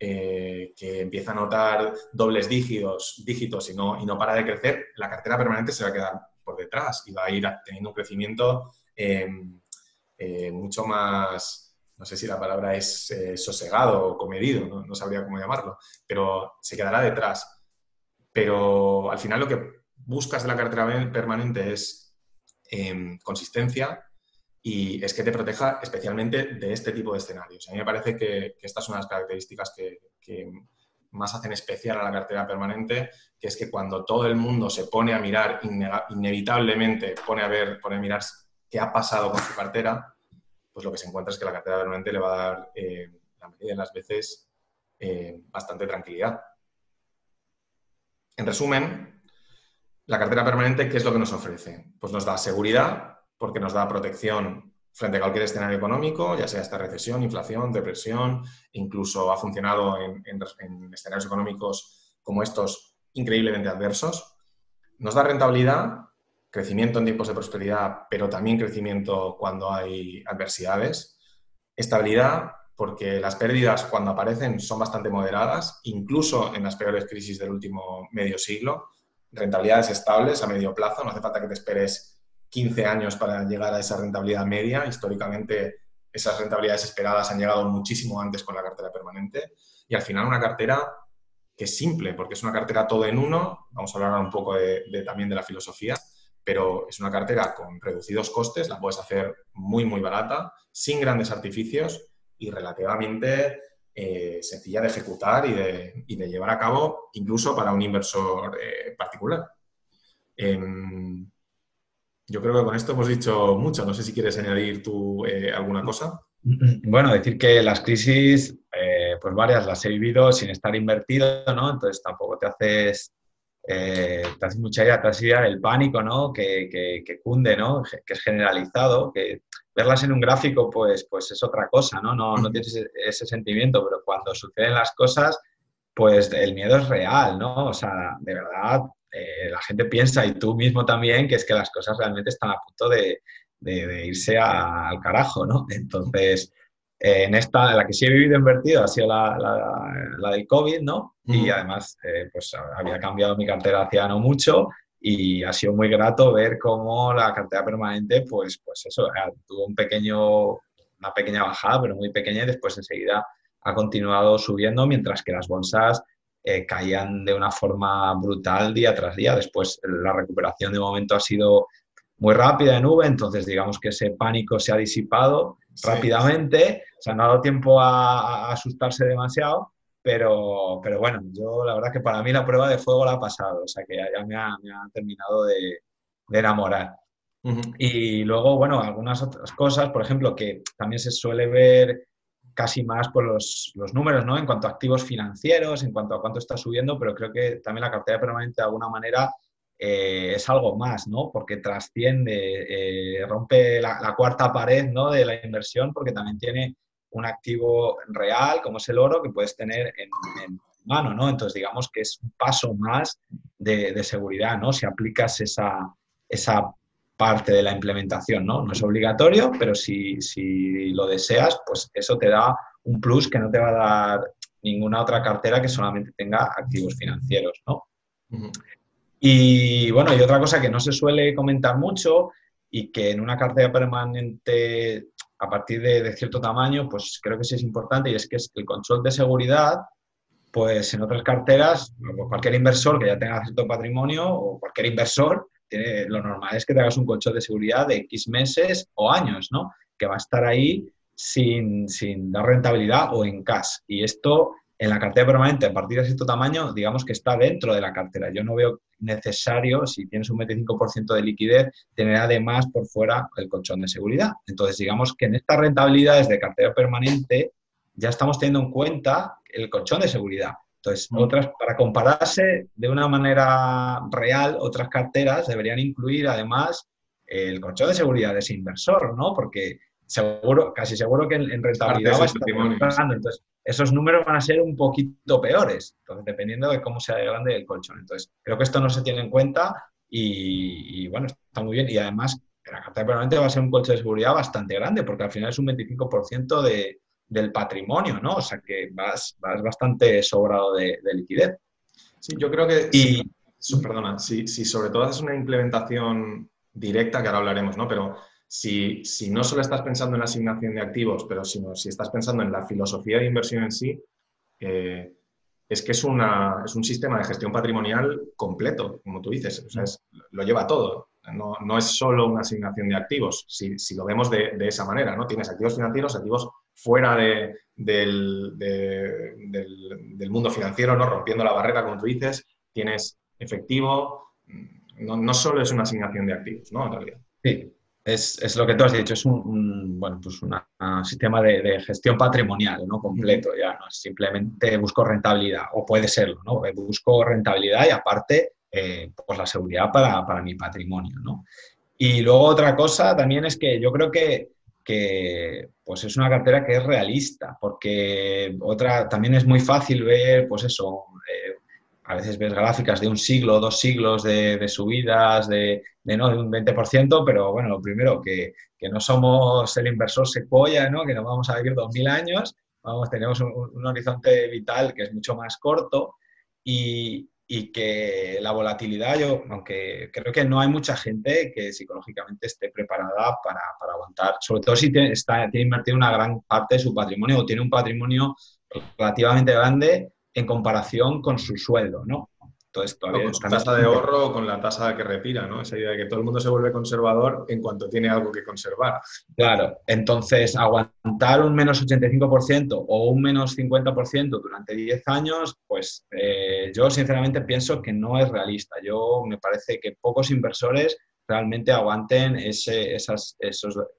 eh, que empieza a notar dobles dígitos, dígitos y, no, y no para de crecer, la cartera permanente se va a quedar por detrás y va a ir teniendo un crecimiento em, eh, mucho más, no sé si la palabra es eh, sosegado o comedido, ¿no? no sabría cómo llamarlo, pero se quedará detrás. Pero al final lo que buscas de la cartera permanente es em, consistencia, y es que te proteja especialmente de este tipo de escenarios. A mí me parece que, estas son las características que, más hacen especial a la cartera permanente, que es que cuando todo el mundo se pone a mirar, inevitablemente pone a ver, pone a mirar qué ha pasado con su cartera, pues lo que se encuentra es que la cartera permanente le va a dar, eh, la mayoría de las veces, eh, bastante tranquilidad. En resumen, la cartera permanente, ¿qué es lo que nos ofrece? Pues nos da seguridad, porque nos da protección frente a cualquier escenario económico, ya sea esta recesión, inflación, depresión, incluso ha funcionado en, escenarios económicos como estos increíblemente adversos. Nos da rentabilidad, crecimiento en tiempos de prosperidad, pero también crecimiento cuando hay adversidades. Estabilidad, porque las pérdidas cuando aparecen son bastante moderadas, incluso en las peores crisis del último medio siglo. Rentabilidades estables a medio plazo, no hace falta que te esperes 15 años para llegar a esa rentabilidad media. Históricamente, esas rentabilidades esperadas han llegado muchísimo antes con la cartera permanente. Y al final, una cartera que es simple, porque es una cartera todo en uno. Vamos a hablar un poco de, también de la filosofía, pero es una cartera con reducidos costes, la puedes hacer muy, muy barata, sin grandes artificios y relativamente eh, sencilla de ejecutar y de, y de, llevar a cabo, incluso para un inversor eh, particular. Em, yo creo que con esto hemos dicho mucho. No sé si quieres añadir tú eh, alguna cosa. Bueno, decir que las crisis, pues varias las he vivido sin estar invertido, ¿no? Entonces tampoco te haces, eh, mucha idea, haces idea del pánico, ¿no? Que, que, cunde, ¿no? Que es generalizado, que verlas en un gráfico, pues, pues es otra cosa, ¿no? No, no tienes ese, ese sentimiento, pero cuando suceden las cosas, pues el miedo es real, ¿no? O sea, de verdad, eh, la gente piensa, y tú mismo también, que es que las cosas realmente están a punto de, irse al carajo, ¿no? Entonces, eh, en esta, la que sí he vivido invertido ha sido la, la, del COVID, ¿no? Y además, eh, pues había cambiado mi cartera hacía no mucho y ha sido muy grato ver cómo la cartera permanente, pues, pues eso, tuvo un pequeño, una pequeña bajada, pero muy pequeña y después enseguida ha continuado subiendo, mientras que las bolsas eh, caían de una forma brutal día tras día. Después la recuperación de momento ha sido muy rápida en V, entonces digamos que ese pánico se ha disipado rápidamente, o sea, no ha dado tiempo a, asustarse demasiado, pero, pero bueno, yo la verdad que para mí la prueba de fuego la ha pasado, o sea que ya, me, ha, terminado de, enamorar. Y luego, bueno, algunas otras cosas, por ejemplo, que también se suele ver casi más por los, números, ¿no? En cuanto a activos financieros, en cuanto a cuánto está subiendo, pero creo que también la cartera permanente de alguna manera eh, es algo más, ¿no? Porque trasciende, eh, rompe la, cuarta pared, ¿no? De la inversión, porque también tiene un activo real, como es el oro, que puedes tener en, mano, ¿no? Entonces, digamos que es un paso más de, seguridad, ¿no? Si aplicas esa, esa parte de la implementación, ¿no? No es obligatorio, pero si, lo deseas, pues eso te da un plus que no te va a dar ninguna otra cartera que solamente tenga activos financieros, ¿no? Y bueno, y otra cosa que no se suele comentar mucho y que en una cartera permanente a partir de, cierto tamaño, pues creo que sí es importante y es que es el control de seguridad, pues en otras carteras, cualquier inversor que ya tenga cierto patrimonio o cualquier inversor lo normal es que te un colchón de seguridad de X meses o años, ¿no? Que va a estar ahí sin, dar rentabilidad o en cash. Y esto en la cartera permanente, a partir de cierto tamaño, digamos que está dentro de la cartera. Yo no veo necesario, si tienes un 25% de liquidez, tener además por fuera el colchón de seguridad. Entonces, digamos que en estas rentabilidades de cartera permanente ya estamos teniendo en cuenta el colchón de seguridad. Entonces, otras, para compararse de una manera real, otras carteras deberían incluir además el colchón de seguridad de ese inversor, ¿no? Porque seguro, casi seguro que en, rentabilidad va a estar Entonces, esos números van a ser un poquito peores, entonces, dependiendo de cómo sea de grande el colchón. Entonces, creo que esto no se tiene en cuenta y, bueno, está muy bien. Y además, la cartera permanente va a ser un colchón de seguridad bastante grande, porque al final es un 25% de, del patrimonio, ¿no? O sea que vas, vas bastante sobrado de, liquidez. Sí, yo creo que, y, perdona, si, si sobre todo haces una implementación directa, que ahora hablaremos, ¿no? Pero si, no solo estás pensando en la asignación de activos, pero sino si estás pensando en la filosofía de inversión en sí, eh, es que es, es un sistema de gestión patrimonial completo, como tú dices, lo lleva todo. No, es solo una asignación de activos, si, lo vemos de, esa manera, ¿no? Tienes activos financieros, activos fuera de, del, mundo financiero, ¿no? Rompiendo la barrera, como tú dices, tienes efectivo, no, no solo es una asignación de activos, ¿no? En realidad. Sí, es, lo que tú has dicho, es un, bueno, pues un sistema de, gestión patrimonial ¿no? completo, ya no simplemente busco rentabilidad, o puede serlo, ¿no? Eh, busco rentabilidad y aparte eh, pues la seguridad para, para, mi patrimonio. ¿no? Y luego otra cosa también es que yo creo que, que pues es una cartera que es realista, porque otra también es muy fácil ver, pues eso, eh, a veces ves gráficas de un siglo, dos siglos de, subidas, de, ¿no? de un 20%, pero bueno, lo primero, que, no somos el inversor secuoya, ¿no? que no vamos a vivir 2.000 años, vamos, tenemos un, horizonte vital que es mucho más corto y, que la volatilidad, yo, aunque creo que no hay mucha gente que psicológicamente esté preparada para, aguantar, sobre todo si tiene, está, tiene invertido una gran parte de su patrimonio o tiene un patrimonio relativamente grande en comparación con su sueldo, ¿no? Entonces, todavía con su tasa de ahorro o con la tasa que retira, ¿no? Esa idea de que todo el mundo se vuelve conservador en cuanto tiene algo que conservar. Claro, entonces aguantar un menos 85% o un menos 50% durante 10 años, pues eh, yo sinceramente pienso que no es realista. Yo me parece que pocos inversores realmente aguanten esas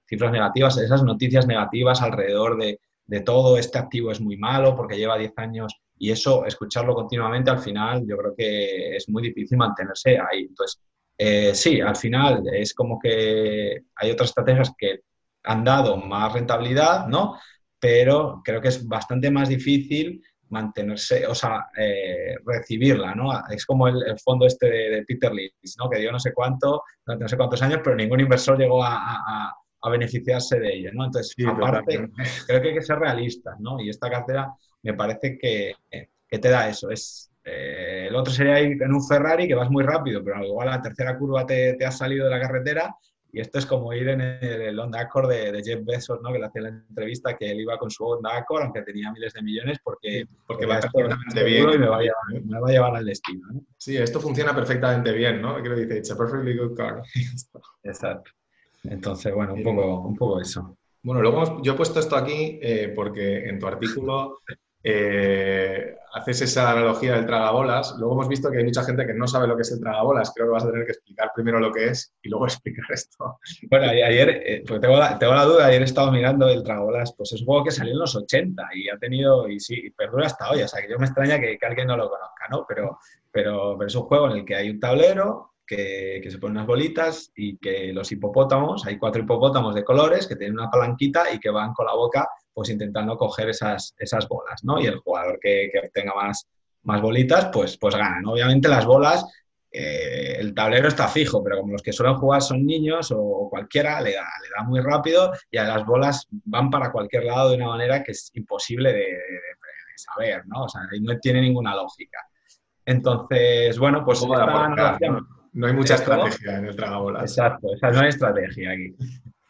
cifras negativas, esas noticias negativas alrededor de, de todo, este activo es muy malo porque lleva 10 años y eso, escucharlo continuamente, al final yo creo que es muy difícil mantenerse ahí. Entonces, eh, sí, al final es como que hay otras estrategias que han dado más rentabilidad, ¿no? Pero creo que es bastante más difícil mantenerse, o sea, eh, recibirla, ¿no? Es como el, fondo este de, Peter Lynch, ¿no? Que dio no sé cuánto, no, sé cuántos años, pero ningún inversor llegó a, beneficiarse de ella, ¿no? Entonces, aparte, creo que hay que ser realistas, ¿no? Y esta cartera me parece que, te da eso. Es, eh, el otro sería ir en un Ferrari que vas muy rápido, pero igual a la tercera curva te, te has salido de la carretera y esto es como ir en el, Honda Accord de, Jeff Bezos, ¿no? que le hacía la entrevista que él iba con su Honda Accord, aunque tenía miles de millones, porque, porque va perfectamente bien y me va, a llevar, me va a llevar al destino. ¿no? Sí, esto funciona perfectamente bien, ¿no? Que lo dice, it's a perfectly good car. Exacto. Entonces, bueno, un poco, un poco eso. Bueno, luego yo he puesto esto aquí eh, porque en tu artículo eh, haces esa analogía del tragabolas. Luego hemos visto que hay mucha gente que no sabe lo que es el tragabolas. Creo que vas a tener que explicar primero lo que es y luego explicar esto. Bueno, ayer, eh, pues tengo, la, duda, ayer he estado mirando el tragabolas, pues es un juego que salió en los 80 y ha tenido, y sí, perdura hasta hoy. O sea, que yo me extraña que, alguien no lo conozca, ¿no? Pero, pero es un juego en el que hay un tablero, que, que, se ponen unas bolitas y que los hipopótamos, hay cuatro hipopótamos de colores que tienen una palanquita y que van con la boca pues intentando coger esas, esas bolas, ¿no? Y el jugador que, que obtenga más, más bolitas, pues, pues gana. Obviamente las bolas, eh, el tablero está fijo, pero como los que suelen jugar son niños o, cualquiera, le da, le da muy rápido y a las bolas van para cualquier lado de una manera que es imposible de, saber, ¿no? O sea, no tiene ninguna lógica. Entonces, bueno, pues no, hay mucha estrategia en el tragabolas. Exacto, o sea, no hay estrategia aquí.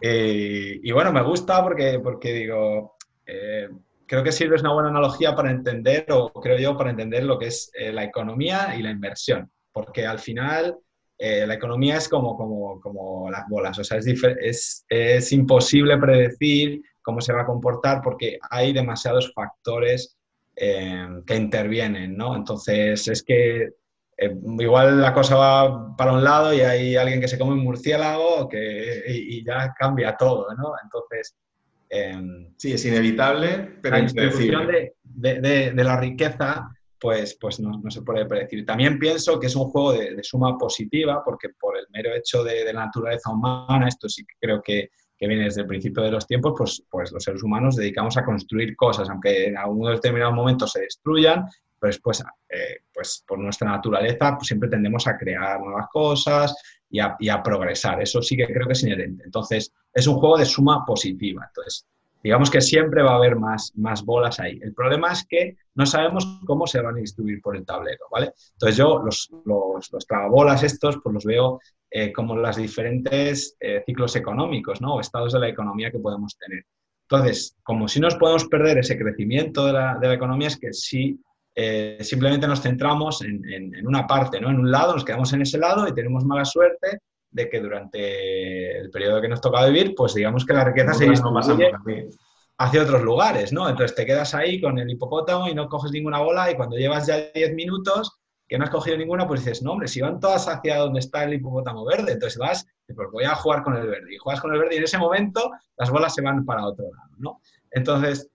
Eh, y bueno, me gusta porque, porque digo, eh, creo que sirve es una buena analogía para entender, o creo yo, para entender lo que es eh, la economía y la inversión. Porque al final la economía es como, como, como, las bolas, o sea, es, es, es imposible predecir cómo se va a comportar porque hay demasiados factores que intervienen, ¿no? Entonces, es que eh, igual la cosa va para un lado y hay alguien que se come un murciélago que, y, ya cambia todo, ¿no? Entonces... Em, sí, es inevitable, pero la distribución de, de, de, la riqueza pues, pues no, se puede predecir. También pienso que es un juego de, suma positiva, porque por el mero hecho de, la naturaleza humana, esto sí que creo que, viene desde el principio de los tiempos, pues, pues los seres humanos dedicamos a construir cosas, aunque en algún determinado momento se destruyan, pero después, eh, pues por nuestra naturaleza, pues siempre tendemos a crear nuevas cosas y a, progresar. Eso sí que creo que es inherente. Entonces, es un juego de suma positiva. Entonces, digamos que siempre va a haber más, más bolas ahí. El problema es que no sabemos cómo se van a distribuir por el tablero, ¿vale? Entonces yo los, los, los estos, pues los veo eh, como los diferentes eh, ciclos económicos, ¿no? O estados de la economía que podemos tener. Entonces, como si nos podemos perder ese crecimiento de la, de la economía, es que si eh, simplemente nos centramos en, en, en, una parte, ¿no? En un lado, nos quedamos en ese lado y tenemos mala suerte de que durante el periodo que nos toca vivir, pues digamos que la riqueza se distribuye hacia otros lugares, ¿no? Entonces te quedas ahí con el hipopótamo y no coges ninguna bola y cuando llevas ya 10 minutos que no has cogido ninguna, pues dices, no, hombre, si van todas hacia donde está el hipopótamo verde, entonces vas, pues voy a jugar con el verde. Y juegas con el verde y en ese momento las bolas se van para otro lado, ¿no? Entonces,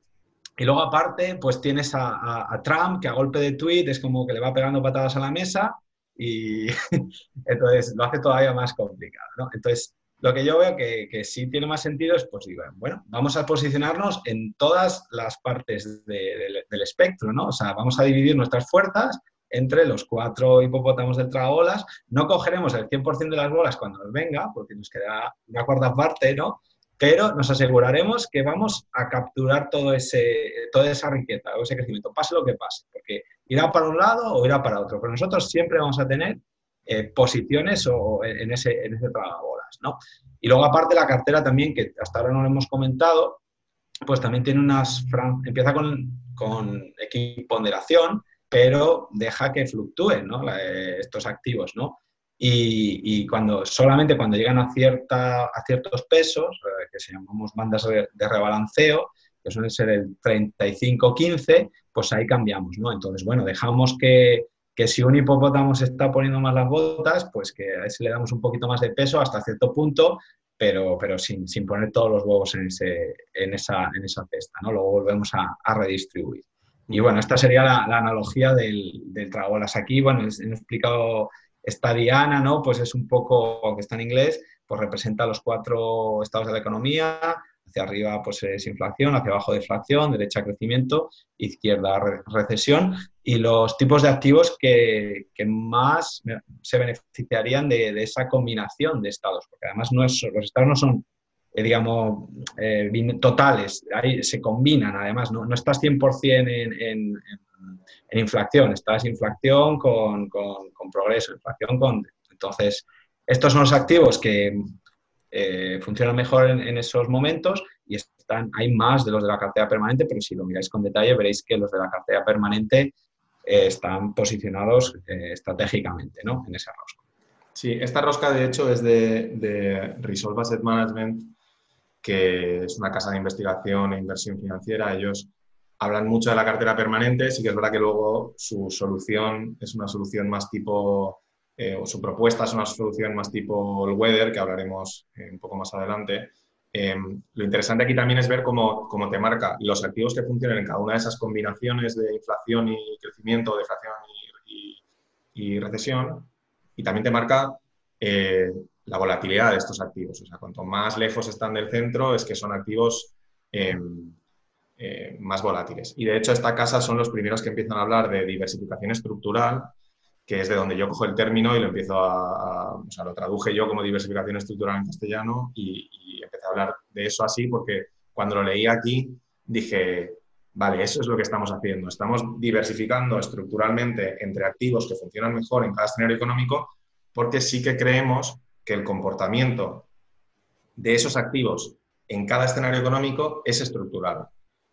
y luego aparte, pues tienes a, a Trump que a golpe de tweet es como que le va pegando patadas a la mesa y entonces lo hace todavía más complicado. ¿no? Entonces, lo que yo veo que, que, sí tiene más sentido es, pues digo, bueno, vamos a posicionarnos en todas las partes del espectro, ¿no? O sea, vamos a dividir nuestras fuerzas entre los cuatro hipopótamos del tragabolas, no cogeremos el 100% de las bolas cuando nos venga, porque nos queda una cuarta parte, ¿no? Pero nos aseguraremos que vamos a capturar todo ese, toda esa riqueza, o ese crecimiento, pase lo que pase, porque irá para un lado o irá para otro, pero nosotros siempre vamos a tener eh, posiciones o, en, ese, en ese tragabolas, ¿no? Y luego aparte la cartera también, que hasta ahora no lo hemos comentado, pues también tiene unas, empieza con, con equiponderación, pero deja que fluctúen. Eh, estos activos, ¿no? Y, y, cuando, solamente cuando llegan a, cierta, a ciertos pesos, eh, que se llamamos bandas de, rebalanceo, que suelen ser el 35-15, pues ahí cambiamos, ¿no? Entonces, bueno, dejamos que, que si un hipopótamo se está poniendo más las botas, pues que a ese le damos un poquito más de peso hasta cierto punto, pero, pero sin, sin poner todos los huevos en, ese, en, esa, en esa cesta, ¿no? Luego volvemos a, a redistribuir. Y bueno, esta sería la, la analogía del, del tragolas. Aquí, bueno, he explicado esta diana, ¿no? Pues es un poco, que está en inglés, pues representa los cuatro estados de la economía, Hacia arriba pues es inflación, hacia abajo deflación, derecha crecimiento, izquierda recesión y los tipos de activos que, que más se beneficiarían de, de, esa combinación de estados, porque además no es, los estados no son, eh, digamos, eh, totales, ahí se combinan además, no, no estás 100% en, en, en, inflación, estás inflación con, con, progreso, inflación con... Entonces, estos son los activos que, eh, funcionan mejor en, esos momentos y están, hay más de los de la cartera permanente, pero si lo miráis con detalle veréis que los de la cartera permanente están posicionados estratégicamente ¿no? en esa rosca. Sí, esta rosca de hecho es de, de Resolve Asset Management, que es una casa de investigación e inversión financiera. Ellos hablan mucho de la cartera permanente, sí que es verdad que luego su solución es una solución más tipo eh, o su propuesta es una solución más tipo el weather, que hablaremos eh, un poco más adelante. Eh, lo interesante aquí también es ver cómo, cómo, te marca los activos que funcionan en cada una de esas combinaciones de inflación y crecimiento, deflación y recesión, y también te marca eh, la volatilidad de estos activos. O sea, cuanto más lejos están del centro, es que son activos em, eh, más volátiles. Y de hecho, esta casa son los primeros que empiezan a hablar de diversificación estructural que es de donde yo cojo el término y lo empiezo a, o sea, lo traduje yo como diversificación estructural en castellano y, y, empecé a hablar de eso así porque cuando lo leí aquí dije, vale, eso es lo que estamos haciendo, estamos diversificando estructuralmente entre activos que funcionan mejor en cada escenario económico porque sí que creemos que el comportamiento de esos activos en cada escenario económico es estructural. O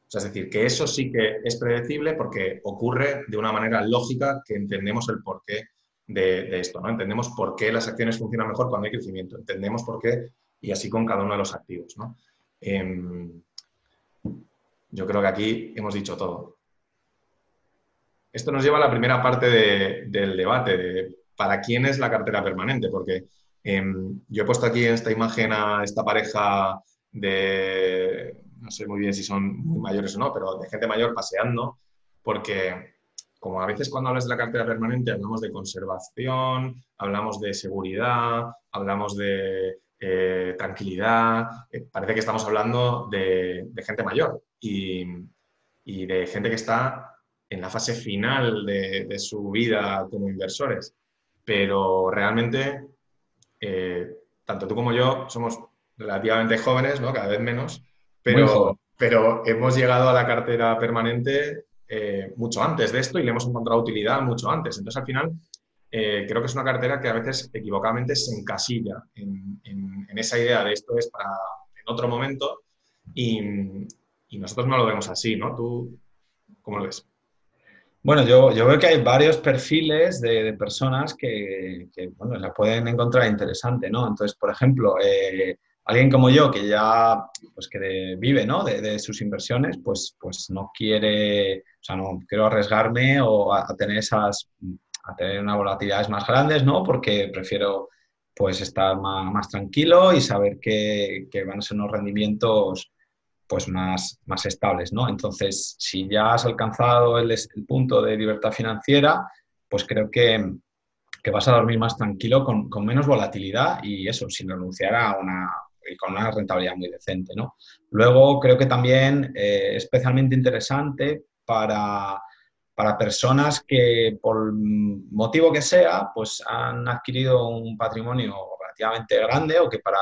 sea, es decir, que eso sí que es predecible porque ocurre de una manera lógica que entendemos el porqué de, de esto, ¿no? Entendemos por qué las acciones funcionan mejor cuando hay crecimiento, entendemos por qué y así con cada uno de los activos, ¿no? Eh, yo creo que aquí hemos dicho todo. Esto nos lleva a la primera parte de, del debate, de para quién es la cartera permanente, porque eh, yo he puesto aquí en esta imagen a esta pareja de no sé muy bien si son muy mayores o no, pero de gente mayor paseando, porque como a veces cuando hablas de la cartera permanente hablamos de conservación, hablamos de seguridad, hablamos de eh, tranquilidad, eh, parece que estamos hablando de, gente mayor y, de gente que está en la fase final de, su vida como inversores. Pero realmente, eh, tanto tú como yo somos relativamente jóvenes, ¿no? cada vez menos, pero, pero hemos llegado a la cartera permanente eh, mucho antes de esto y le hemos encontrado utilidad mucho antes. Entonces, al final, eh, creo que es una cartera que a veces equivocadamente se encasilla en, esa idea de esto es para en otro momento y, nosotros no lo vemos así, ¿no? ¿Tú cómo lo ves? Bueno, yo, yo veo que hay varios perfiles de, personas que, bueno, la pueden encontrar interesante, ¿no? Entonces, por ejemplo, eh, alguien como yo que ya pues que vive ¿no? de, sus inversiones, pues, pues no quiere, o sea, no quiero arriesgarme o a, tener esas, a tener unas volatilidades más grandes, ¿no? Porque prefiero pues estar más, tranquilo y saber que, que, van a ser unos rendimientos pues más, más estables, ¿no? Entonces, si ya has alcanzado el, punto de libertad financiera, pues creo que, que vas a dormir más tranquilo con, con, menos volatilidad y eso, sin renunciar a una, con una rentabilidad muy decente. ¿no? Luego creo que también eh, especialmente interesante para, para personas que por motivo que sea, pues han adquirido un patrimonio relativamente grande o que para,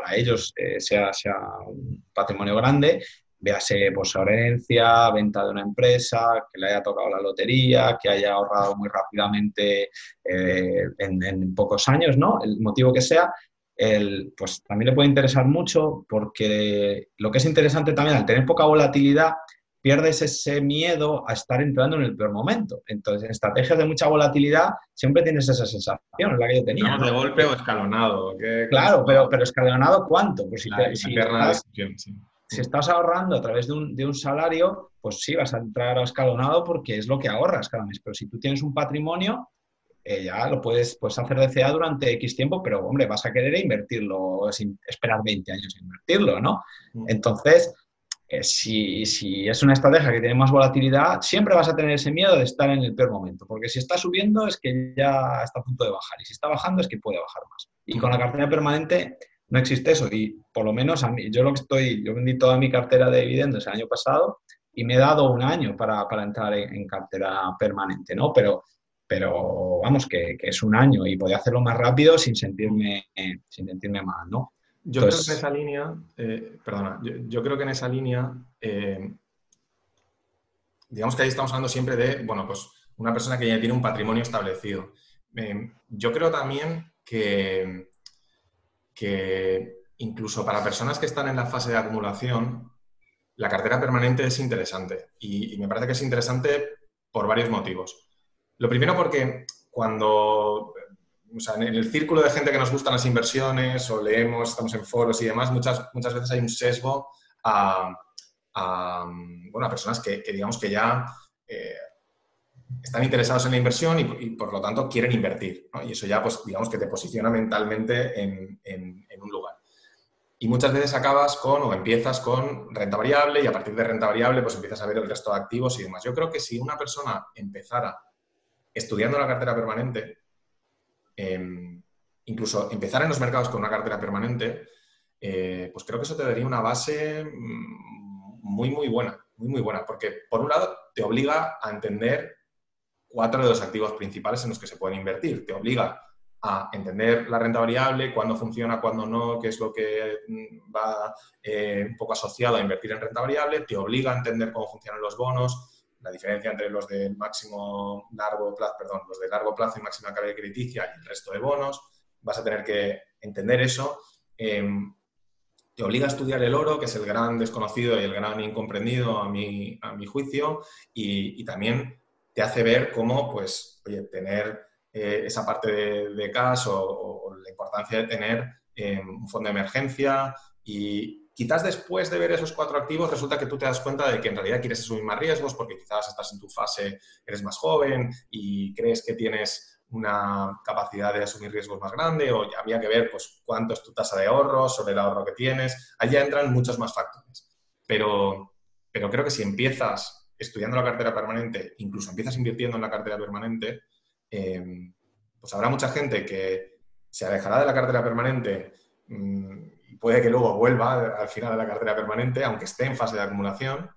para ellos eh, sea, sea un patrimonio grande, véase pues, herencia, venta de una empresa, que le haya tocado la lotería, que haya ahorrado muy rápidamente eh, en, en, pocos años, ¿no? El motivo que sea, pues también le puede interesar mucho porque lo que es interesante también al tener poca volatilidad, pierdes ese miedo a estar entrando en el peor momento. Entonces, en estrategias de mucha volatilidad siempre tienes esa sensación, la que yo tenía. ¿De golpe o escalonado? claro, pero, pero escalonado ¿cuánto? Pues si, estás, ahorrando a través de un, de un, salario, pues sí, vas a entrar a escalonado porque es lo que ahorras cada mes. Pero si tú tienes un patrimonio, eh, ya lo puedes, hacer de CA durante X tiempo, pero hombre, vas a querer invertirlo sin esperar 20 años a invertirlo, ¿no? Mm. Entonces, eh, si, es una estrategia que tiene más volatilidad, siempre vas a tener ese miedo de estar en el peor momento, porque si está subiendo es que ya está a punto de bajar y si está bajando es que puede bajar más. Y con la cartera permanente no existe eso y por lo menos a mí, yo lo que estoy, yo vendí toda mi cartera de dividendos el año pasado y me he dado un año para, entrar en, en, cartera permanente, ¿no? Pero pero vamos, que, es un año y podía hacerlo más rápido sin sentirme, sin sentirme mal, ¿no? Yo creo que en esa línea, eh, perdona, yo, creo que en esa línea, eh, digamos que ahí estamos hablando siempre de, bueno, pues una persona que ya tiene un patrimonio establecido. Eh, yo creo también que, que incluso para personas que están en la fase de acumulación, la cartera permanente es interesante y me parece que es interesante por varios motivos. Lo primero porque cuando, o sea, en el círculo de gente que nos gustan las inversiones o leemos, estamos en foros y demás, muchas, muchas veces hay un sesgo a, a personas que, digamos que ya eh, están interesados en la inversión y, por lo tanto quieren invertir. Y eso ya, pues, digamos que te posiciona mentalmente en, en, un lugar. Y muchas veces acabas con o empiezas con renta variable y a partir de renta variable pues empiezas a ver el resto de activos y demás. Yo creo que si una persona empezara estudiando la cartera permanente, em, incluso empezar en los mercados con una cartera permanente, eh, pues creo que eso te daría una base mm, muy, muy buena, muy, muy buena, porque por un lado te obliga a entender cuatro de los activos principales en los que se pueden invertir. Te obliga a entender la renta variable, cuándo funciona, cuándo no, qué es lo que mm, va eh, un poco asociado a invertir en renta variable, te obliga a entender cómo funcionan los bonos, la diferencia entre los de máximo largo plazo, perdón, los de largo plazo y máxima carga crediticia y el resto de bonos. Vas a tener que entender eso. Em, te obliga a estudiar el oro, que es el gran desconocido y el gran incomprendido a mi, a mi juicio, y, también te hace ver cómo, pues, oye, tener eh, esa parte de, cash o, la importancia de tener em, un fondo de emergencia y, quizás después de ver esos cuatro activos resulta que tú te das cuenta de que en realidad quieres asumir más riesgos porque quizás estás en tu fase, eres más joven y crees que tienes una capacidad de asumir riesgos más grande o ya había que ver pues cuánto es tu tasa de ahorro sobre el ahorro que tienes. Allí entran muchos más factores. Pero, pero creo que si empiezas estudiando la cartera permanente, incluso empiezas invirtiendo en la cartera permanente, em, pues habrá mucha gente que se alejará de la cartera permanente mm, puede que luego vuelva al final de la cartera permanente, aunque esté en fase de acumulación.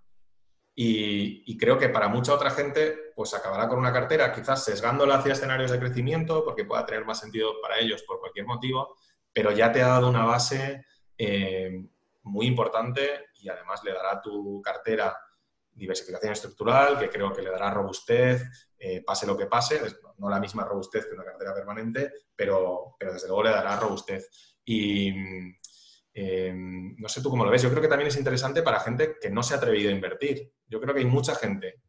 Y, creo que para mucha otra gente, pues acabará con una cartera quizás sesgándola hacia escenarios de crecimiento, porque pueda tener más sentido para ellos por cualquier motivo, pero ya te ha dado una base eh, muy importante y además le dará a tu cartera diversificación estructural, que creo que le dará robustez, eh, pase lo que pase, no la misma robustez que una cartera permanente, pero, pero desde luego le dará robustez. Em, no sé tú cómo lo ves, yo creo que también es interesante para gente que no se ha atrevido a invertir. Yo creo que hay mucha gente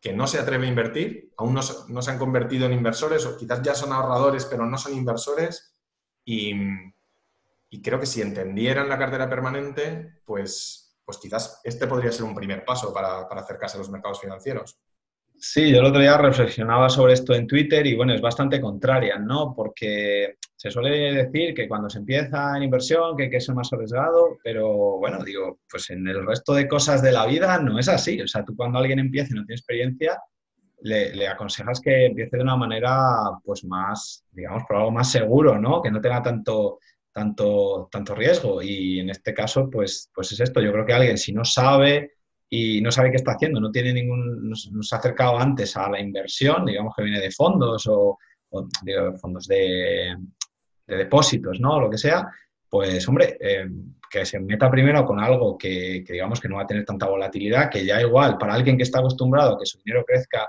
que no se atreve a invertir, aún no, no se han convertido en inversores o quizás ya son ahorradores, pero no son inversores y y creo que si entendieran la cartera permanente, pues, pues quizás este podría ser un primer paso para, acercarse a los mercados financieros. Sí, yo el otro día reflexionaba sobre esto en Twitter y bueno, es bastante contraria, ¿no? Porque se suele decir que cuando se empieza en inversión que hay que ser más arriesgado, pero bueno, digo, pues en el resto de cosas de la vida no es así. O sea, tú cuando alguien empieza y no tiene experiencia, le, le, aconsejas que empiece de una manera pues más, digamos, por algo más seguro, ¿no? Que no tenga tanto, tanto, tanto riesgo. Y en este caso, pues, pues es esto. Yo creo que alguien, si no sabe y no sabe qué está haciendo, no tiene ningún, nos, ha acercado antes a la inversión, digamos que viene de fondos o, fondos de, depósitos, ¿no? Lo que sea, pues hombre, eh, que se meta primero con algo que, que, digamos que no va a tener tanta volatilidad, que ya igual, para alguien que está acostumbrado a que su dinero crezca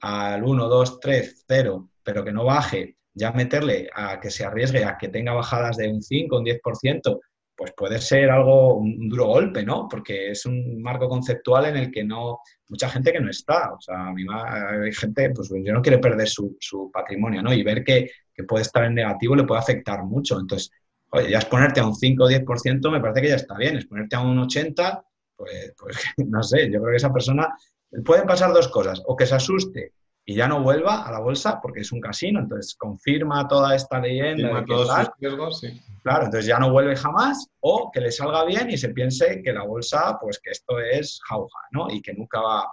al 1, 2, 3, 0, pero que no baje, ya meterle a que se arriesgue a que tenga bajadas de un 5, un 10%, pues puede ser algo, un duro golpe, ¿no? Porque es un marco conceptual en el que no, mucha gente que no está, o sea, a mí hay gente, pues yo no quiere perder su, patrimonio, ¿no? Y ver que, puede estar en negativo le puede afectar mucho. Entonces, oye, ya exponerte a un 5 o 10% me parece que ya está bien, exponerte a un 80, pues, pues no sé, yo creo que esa persona, pueden pasar dos cosas, o que se asuste y ya no vuelva a la bolsa porque es un casino, entonces confirma toda esta leyenda. de todos sus riesgos, sí. Claro, entonces ya no vuelve jamás o que le salga bien y se piense que la bolsa, pues que esto es jauja, ¿no? Y que nunca va,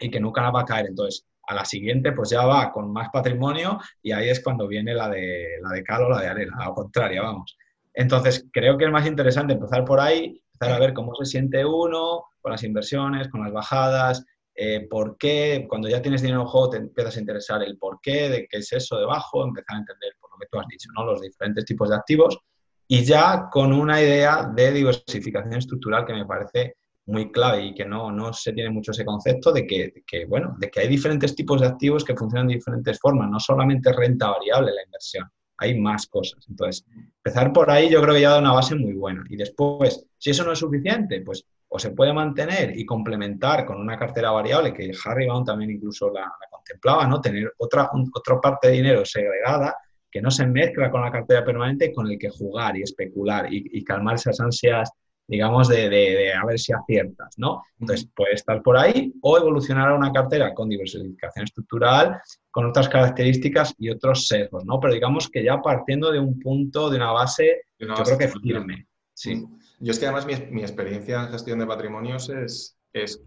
y que nunca va a caer. Entonces, a la siguiente, pues ya va con más patrimonio y ahí es cuando viene la de, la de cal o la de arena, a la contraria, vamos. Entonces, creo que es más interesante empezar por ahí, empezar a ver cómo se siente uno con las inversiones, con las bajadas, eh, por qué, cuando ya tienes dinero en juego, te empiezas a interesar el por qué, de qué es eso debajo, empezar a entender por lo que tú has dicho, ¿no? los diferentes tipos de activos y ya con una idea de diversificación estructural que me parece muy clave y que no, no se tiene mucho ese concepto de que, que, bueno, de que hay diferentes tipos de activos que funcionan de diferentes formas, no solamente renta variable la inversión, hay más cosas. Entonces, empezar por ahí yo creo que ya da una base muy buena. Y después, si eso no es suficiente, pues o se puede mantener y complementar con una cartera variable, que Harry Baum también incluso la, contemplaba, ¿no? Tener otra, otra parte de dinero segregada que no se mezcla con la cartera permanente con el que jugar y especular y, calmar esas ansias, digamos, de, de, a ver si aciertas, ¿no? Entonces, puede estar por ahí o evolucionar a una cartera con diversificación estructural, con otras características y otros sesgos, ¿no? Pero digamos que ya partiendo de un punto, de una base, yo creo que firme. Sí. Yo es que además mi, experiencia en gestión de patrimonios es, es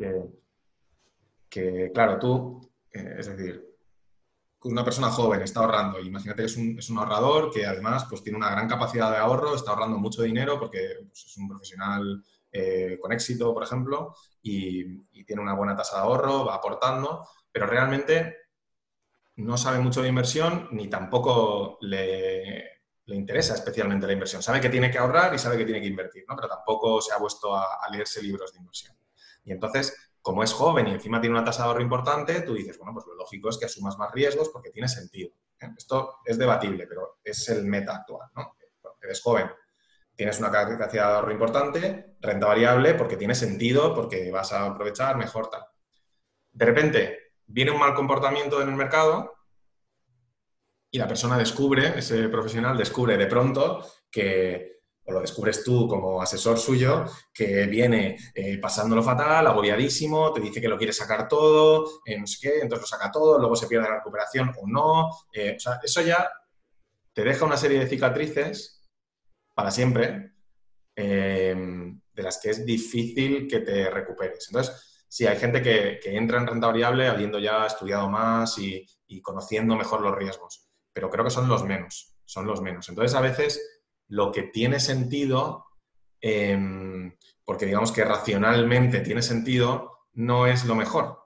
que, claro, tú, eh, es decir, una persona joven está ahorrando, imagínate que es un, es un, ahorrador que además pues, tiene una gran capacidad de ahorro, está ahorrando mucho dinero porque pues, es un profesional eh, con éxito, por ejemplo, y, tiene una buena tasa de ahorro, va aportando, pero realmente no sabe mucho de inversión ni tampoco le, le interesa especialmente la inversión. Sabe que tiene que ahorrar y sabe que tiene que invertir, ¿no? pero tampoco se ha puesto a, leerse libros de inversión. Y entonces, como es joven y encima tiene una tasa de ahorro importante, tú dices, bueno, pues lo lógico es que asumas más riesgos porque tiene sentido. ¿eh? Esto es debatible, pero es el meta actual. ¿no? Eres joven, tienes una capacidad de ahorro importante, renta variable porque tiene sentido, porque vas a aprovechar mejor tal. De repente, viene un mal comportamiento en el mercado y la persona descubre, ese profesional descubre de pronto que, o lo descubres tú como asesor suyo, que viene eh, pasándolo fatal, agobiadísimo, te dice que lo quiere sacar todo, eh, no sé qué, entonces lo saca todo, luego se pierde la recuperación o no. Eh, o sea, eso ya te deja una serie de cicatrices para siempre, de las que es difícil que te recuperes. Entonces, Sí, hay gente que, entra en renta variable habiendo ya estudiado más y, conociendo mejor los riesgos, pero creo que son los menos, son los menos. Entonces, a veces lo que tiene sentido, em, porque digamos que racionalmente tiene sentido, no es lo mejor.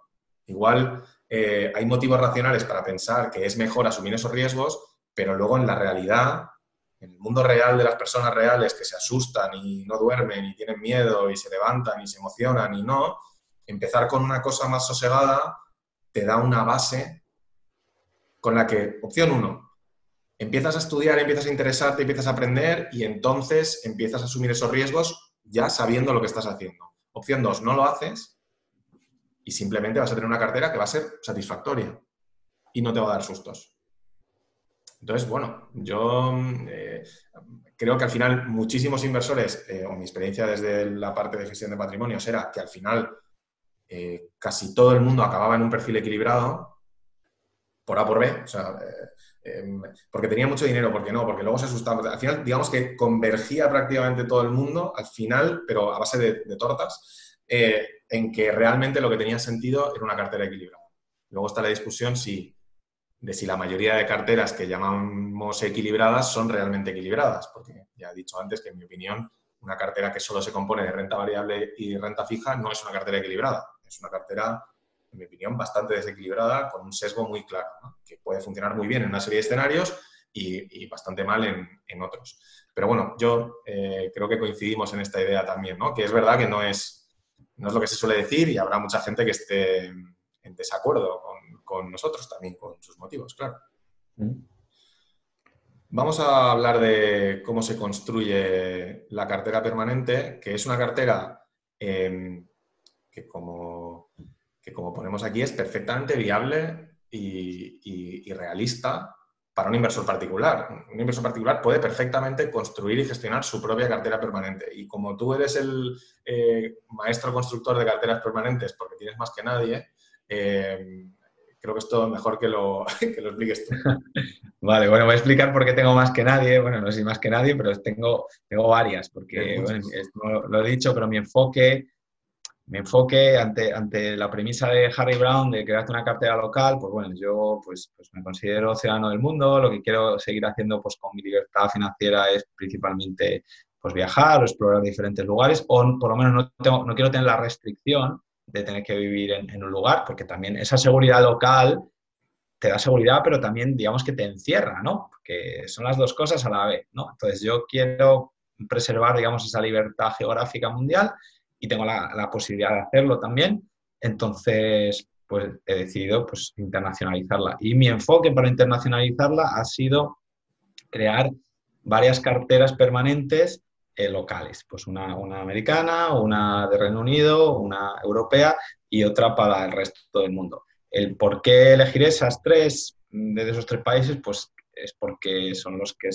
Igual eh, hay motivos racionales para pensar que es mejor asumir esos riesgos, pero luego en la realidad, en el mundo real de las personas reales que se asustan y no duermen y tienen miedo y se levantan y se emocionan y no, empezar con una cosa más sosegada te da una base con la que, opción uno, empiezas a estudiar, empiezas a interesarte, empiezas a aprender y entonces empiezas a asumir esos riesgos ya sabiendo lo que estás haciendo. Opción dos, no lo haces y simplemente vas a tener una cartera que va a ser satisfactoria y no te va a dar sustos. Entonces, bueno, yo eh, creo que al final muchísimos inversores, eh, o mi experiencia desde la parte de gestión de patrimonios era que al final eh, casi todo el mundo acababa en un perfil equilibrado, por A por B, o sea, em, porque tenía mucho dinero, porque no, porque luego se asustaba. Al final, digamos que convergía prácticamente todo el mundo, al final, pero a base de, tortas, en que realmente lo que tenía sentido era una cartera equilibrada. Luego está la discusión si de si la mayoría de carteras que llamamos equilibradas son realmente equilibradas, porque ya he dicho antes que en mi opinión una cartera que solo se compone de renta variable y renta fija no es una cartera equilibrada, es una cartera, en mi opinión, bastante desequilibrada con un sesgo muy claro, que puede funcionar muy bien en una serie de escenarios y, bastante mal en, otros. Pero bueno, yo eh, creo que coincidimos en esta idea también, ¿no? que es verdad que no es, no es lo que se suele decir y habrá mucha gente que esté en desacuerdo con con nosotros también, con sus motivos, claro. Mm. Vamos a hablar de cómo se construye la cartera permanente, que es una cartera em, que, como, que, como, ponemos aquí, es perfectamente viable y, realista para un inversor particular. Un inversor particular puede perfectamente construir y gestionar su propia cartera permanente. Y como tú eres el eh, maestro constructor de carteras permanentes, porque tienes más que nadie, em, creo que esto mejor que lo, que lo expliques tú. Vale, bueno, voy a explicar por qué tengo más que nadie. Bueno, no soy más que nadie, pero tengo, tengo varias, porque lo he dicho, pero mi enfoque, mi enfoque ante, ante la premisa de Harry Brown de crearte una cartera local, pues bueno, yo pues, pues me considero ciudadano del mundo, lo que quiero seguir haciendo pues con mi libertad financiera es principalmente pues viajar o explorar diferentes lugares, o por lo menos no, tengo, no quiero tener la restricción de tener que vivir en, un lugar, porque también esa seguridad local te da seguridad, pero también digamos que te encierra, ¿no? Porque son las dos cosas a la vez, ¿no? Entonces yo quiero preservar, digamos, esa libertad geográfica mundial y tengo la, posibilidad de hacerlo también. Entonces, pues he decidido pues, internacionalizarla. Y mi enfoque para internacionalizarla ha sido crear varias carteras permanentes eh, locales, pues una, americana, una de Reino Unido, una europea y otra para el resto del mundo. El por qué elegir esas tres, de esos tres países, pues es porque son los que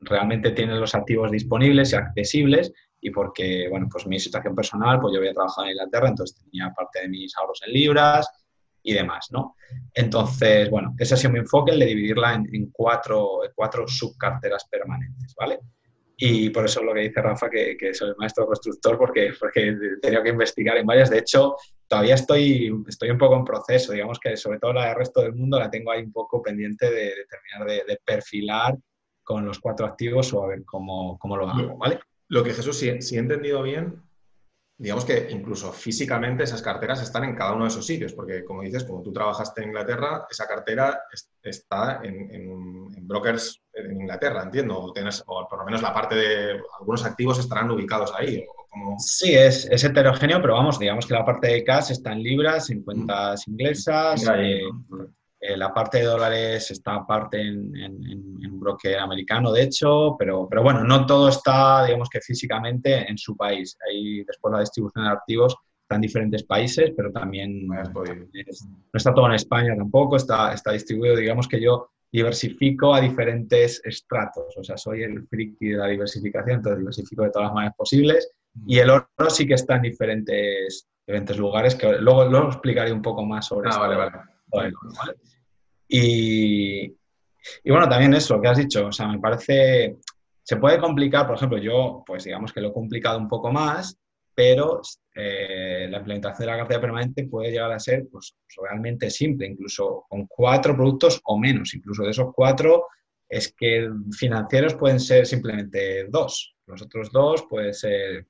realmente tienen los activos disponibles y accesibles y porque, bueno, pues mi situación personal, pues yo había trabajado en Inglaterra, entonces tenía parte de mis ahorros en libras y demás, ¿no? Entonces, bueno, ese ha sido mi enfoque, el de dividirla en, en cuatro, cuatro subcarteras permanentes, ¿vale? Y por eso es lo que dice Rafa, que, que soy maestro constructor, porque, porque he tenido que investigar en varias. De hecho, todavía estoy, estoy un poco en proceso. Digamos que sobre todo la del resto del mundo la tengo ahí un poco pendiente de, terminar de, perfilar con los cuatro activos o a ver cómo, cómo lo hago, ¿vale? Lo que Jesús, si, si he entendido bien, digamos que incluso físicamente esas carteras están en cada uno de esos sitios, porque como dices, como tú trabajaste en Inglaterra, esa cartera está en, brokers en Inglaterra, entiendo, o, tienes, o por lo menos la parte de algunos activos estarán ubicados ahí. Sí, es, heterogéneo, pero vamos, digamos que la parte de cash está en libras, en cuentas inglesas. Eh, la parte de dólares está aparte en, un broker americano, de hecho, pero, pero bueno, no todo está, digamos que físicamente en su país. Ahí después la distribución de activos está en diferentes países, pero también no está todo en España tampoco, está, está distribuido, digamos que yo diversifico a diferentes estratos, o sea, soy el friki de la diversificación, entonces diversifico de todas las maneras posibles. Y el oro sí que está en diferentes, diferentes lugares, que luego, lo explicaré un poco más sobre ah, Vale, vale. Y, bueno, también eso que has dicho, o sea, me parece, se puede complicar, por ejemplo, yo, pues digamos que lo he complicado un poco más, pero eh, la implementación de la cartera permanente puede llegar a ser pues, realmente simple, incluso con cuatro productos o menos. Incluso de esos cuatro, es que financieros pueden ser simplemente dos. Los otros dos puede ser,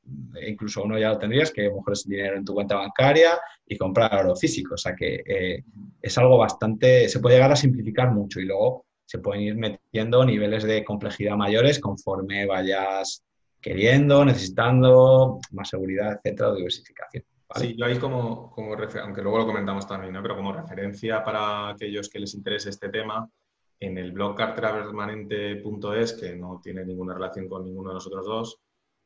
incluso uno ya lo tendrías, que mejor dinero en tu cuenta bancaria y comprar oro físico. O sea que eh, es algo bastante, se puede llegar a simplificar mucho y luego se pueden ir metiendo niveles de complejidad mayores conforme vayas queriendo, necesitando más seguridad, etcétera, diversificación. Sí, yo ahí como, como aunque luego lo comentamos también, ¿no? pero como referencia para aquellos que les interese este tema, en el blog carterapermanente.es, que no tiene ninguna relación con ninguno de nosotros dos,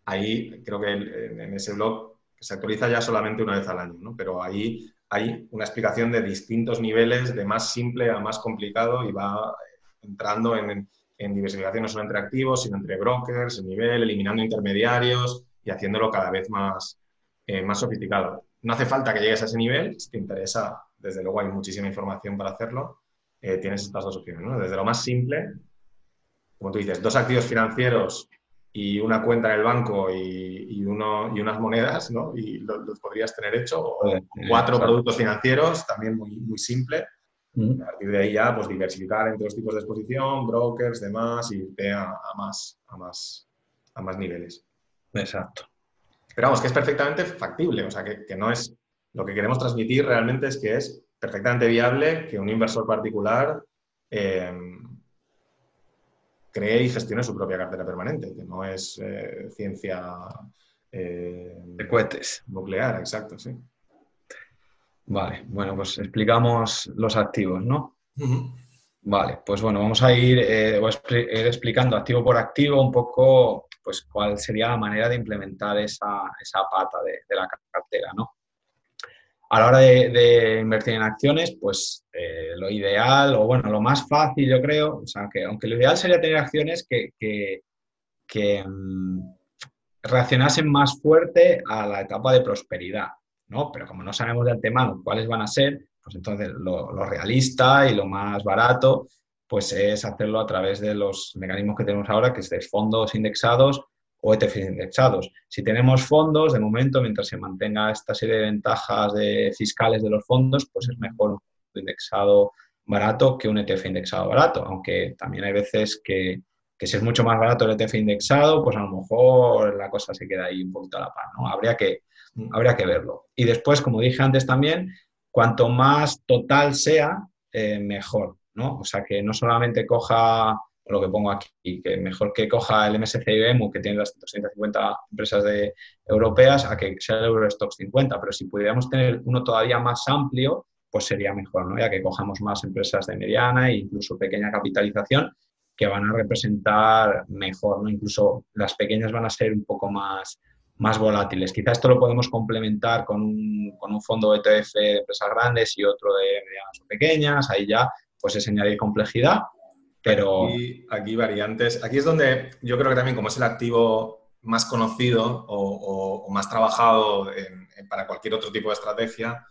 ahí creo que en ese blog se actualiza ya solamente una vez al año, ¿no? pero ahí hay una explicación de distintos niveles, de más simple a más complicado y va entrando en, diversificación no solo entre activos, sino entre brokers, el nivel, eliminando intermediarios y haciéndolo cada vez más, eh, más sofisticado. No hace falta que llegues a ese nivel, si te interesa, desde luego hay muchísima información para hacerlo, eh, tienes estas dos opciones. ¿no? Desde lo más simple, como tú dices, dos activos financieros y una cuenta en el banco y, uno, y unas monedas, ¿no? Y los podrías tener hecho, o cuatro productos financieros, también muy, muy simple, a partir de ahí ya, pues diversificar entre los tipos de exposición, brokers, demás, y irte a, más, a, más, a más niveles. Exacto. Pero vamos, que es perfectamente factible, o sea, que, no es... Lo que queremos transmitir realmente es que es perfectamente viable que un inversor particular em, cree y gestione su propia cartera permanente, que no es eh, ciencia... Eh, de cohetes. Nuclear, exacto, sí. Vale, bueno, pues explicamos los activos, ¿no? Vale, pues bueno, vamos a ir, eh, explicando activo por activo un poco pues cuál sería la manera de implementar esa, pata de, la cartera, ¿no? A la hora de, invertir en acciones, pues eh, lo ideal, o bueno, lo más fácil yo creo, o sea, que aunque lo ideal sería tener acciones que, mm, reaccionasen más fuerte a la etapa de prosperidad, pero como no sabemos de antemano cuáles van a ser, pues entonces lo, realista y lo más barato, pues es hacerlo a través de los mecanismos que tenemos ahora, que es de fondos indexados o ETFs indexados. Si tenemos fondos, de momento, mientras se mantenga esta serie de ventajas fiscales de los fondos, pues es mejor un indexado barato que un ETF indexado barato, aunque también hay veces que, que si es mucho más barato el ETF indexado, pues a lo mejor la cosa se queda ahí un poquito a la par, ¿no? Habría que, habría que verlo. Y después, como dije antes también, cuanto más total sea, eh, mejor, ¿no? O sea, que no solamente coja lo que pongo aquí, que mejor que coja el MSCI BEMU, que tiene las 250 empresas de, europeas, a que sea el Eurostox 50, pero si pudiéramos tener uno todavía más amplio, pues sería mejor, ¿no? Ya que cojamos más empresas de mediana e incluso pequeña capitalización que van a representar mejor, ¿no? Incluso las pequeñas van a ser un poco más, más volátiles. Quizá esto lo podemos complementar con un, con un fondo ETF de empresas grandes y otro de medianas o pequeñas, ahí ya pues es añadir complejidad, pero... Aquí, variantes. Aquí es donde yo creo que también como es el activo más conocido o, más trabajado para cualquier otro tipo de estrategia,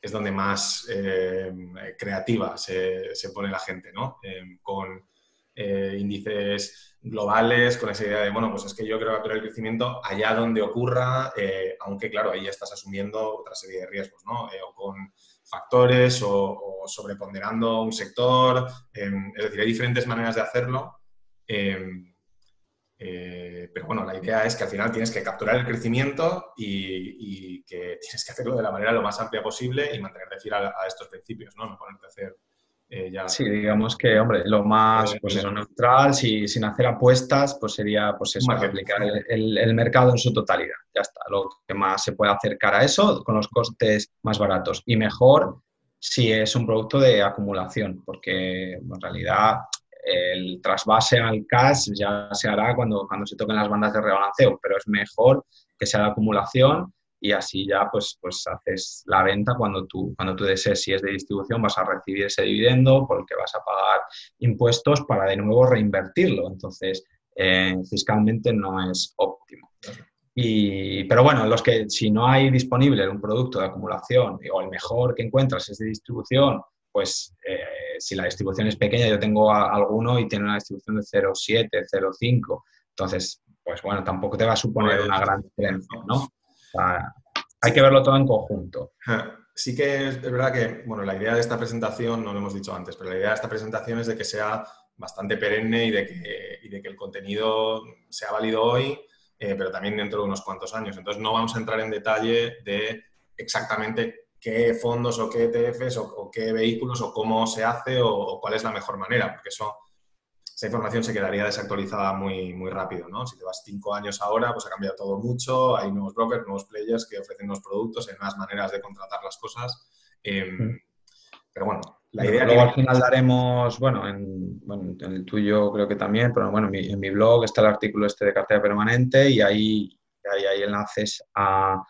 es donde más eh, creativa se, se, pone la gente, ¿no? Eh, con eh, índices globales, con esa idea de, bueno, pues es que yo creo que el crecimiento allá donde ocurra, aunque claro, ahí ya estás asumiendo otra serie de riesgos, ¿no? O con factores o, sobreponderando un sector, em, es decir, hay diferentes maneras de hacerlo. Em, pero bueno, la idea es que al final tienes que capturar el crecimiento y, que tienes que hacerlo de la manera lo más amplia posible y mantenerte fiel a, a estos principios, ¿no? No ponerte a hacer eh, sí, digamos que, hombre, lo más pues eso, neutral, si, sin hacer apuestas, pues sería pues eso, aplicar el, el, mercado en su totalidad. Ya está, lo que más se puede acercar a eso con los costes más baratos. Y mejor si es un producto de acumulación, porque en realidad el trasvase al cash ya se hará cuando, cuando se toquen las bandas de rebalanceo, pero es mejor que sea de acumulación y así ya pues, pues haces la venta cuando tú, cuando tú desees. Si es de distribución vas a recibir ese dividendo porque vas a pagar impuestos para de nuevo reinvertirlo. Entonces, eh, fiscalmente no es óptimo. Y, pero bueno, los que si no hay disponible un producto de acumulación o el mejor que encuentras es de distribución, pues eh, si la distribución es pequeña, yo tengo alguno y tiene una distribución de 0,7, 0,5, entonces, pues bueno, tampoco te va a suponer una gran diferencia, ¿no? Hay que verlo todo en conjunto. Sí que es verdad que, bueno, la idea de esta presentación, no lo hemos dicho antes, pero la idea de esta presentación es de que sea bastante perenne y de que, de que el contenido sea válido hoy, eh, pero también dentro de unos cuantos años. Entonces no vamos a entrar en detalle de exactamente qué fondos o qué ETFs o, qué vehículos o cómo se hace o, cuál es la mejor manera, porque eso, esa información se quedaría desactualizada muy, muy rápido, ¿no? Si te vas cinco años ahora, pues ha cambiado todo mucho, hay nuevos brokers, nuevos players que ofrecen nuevos productos, hay nuevas maneras de contratar las cosas. Em, mm. pero bueno, la idea Luego al final daremos, bueno en, el tuyo creo que también, pero bueno, en mi, blog está el artículo este de cartera permanente y ahí hay enlaces a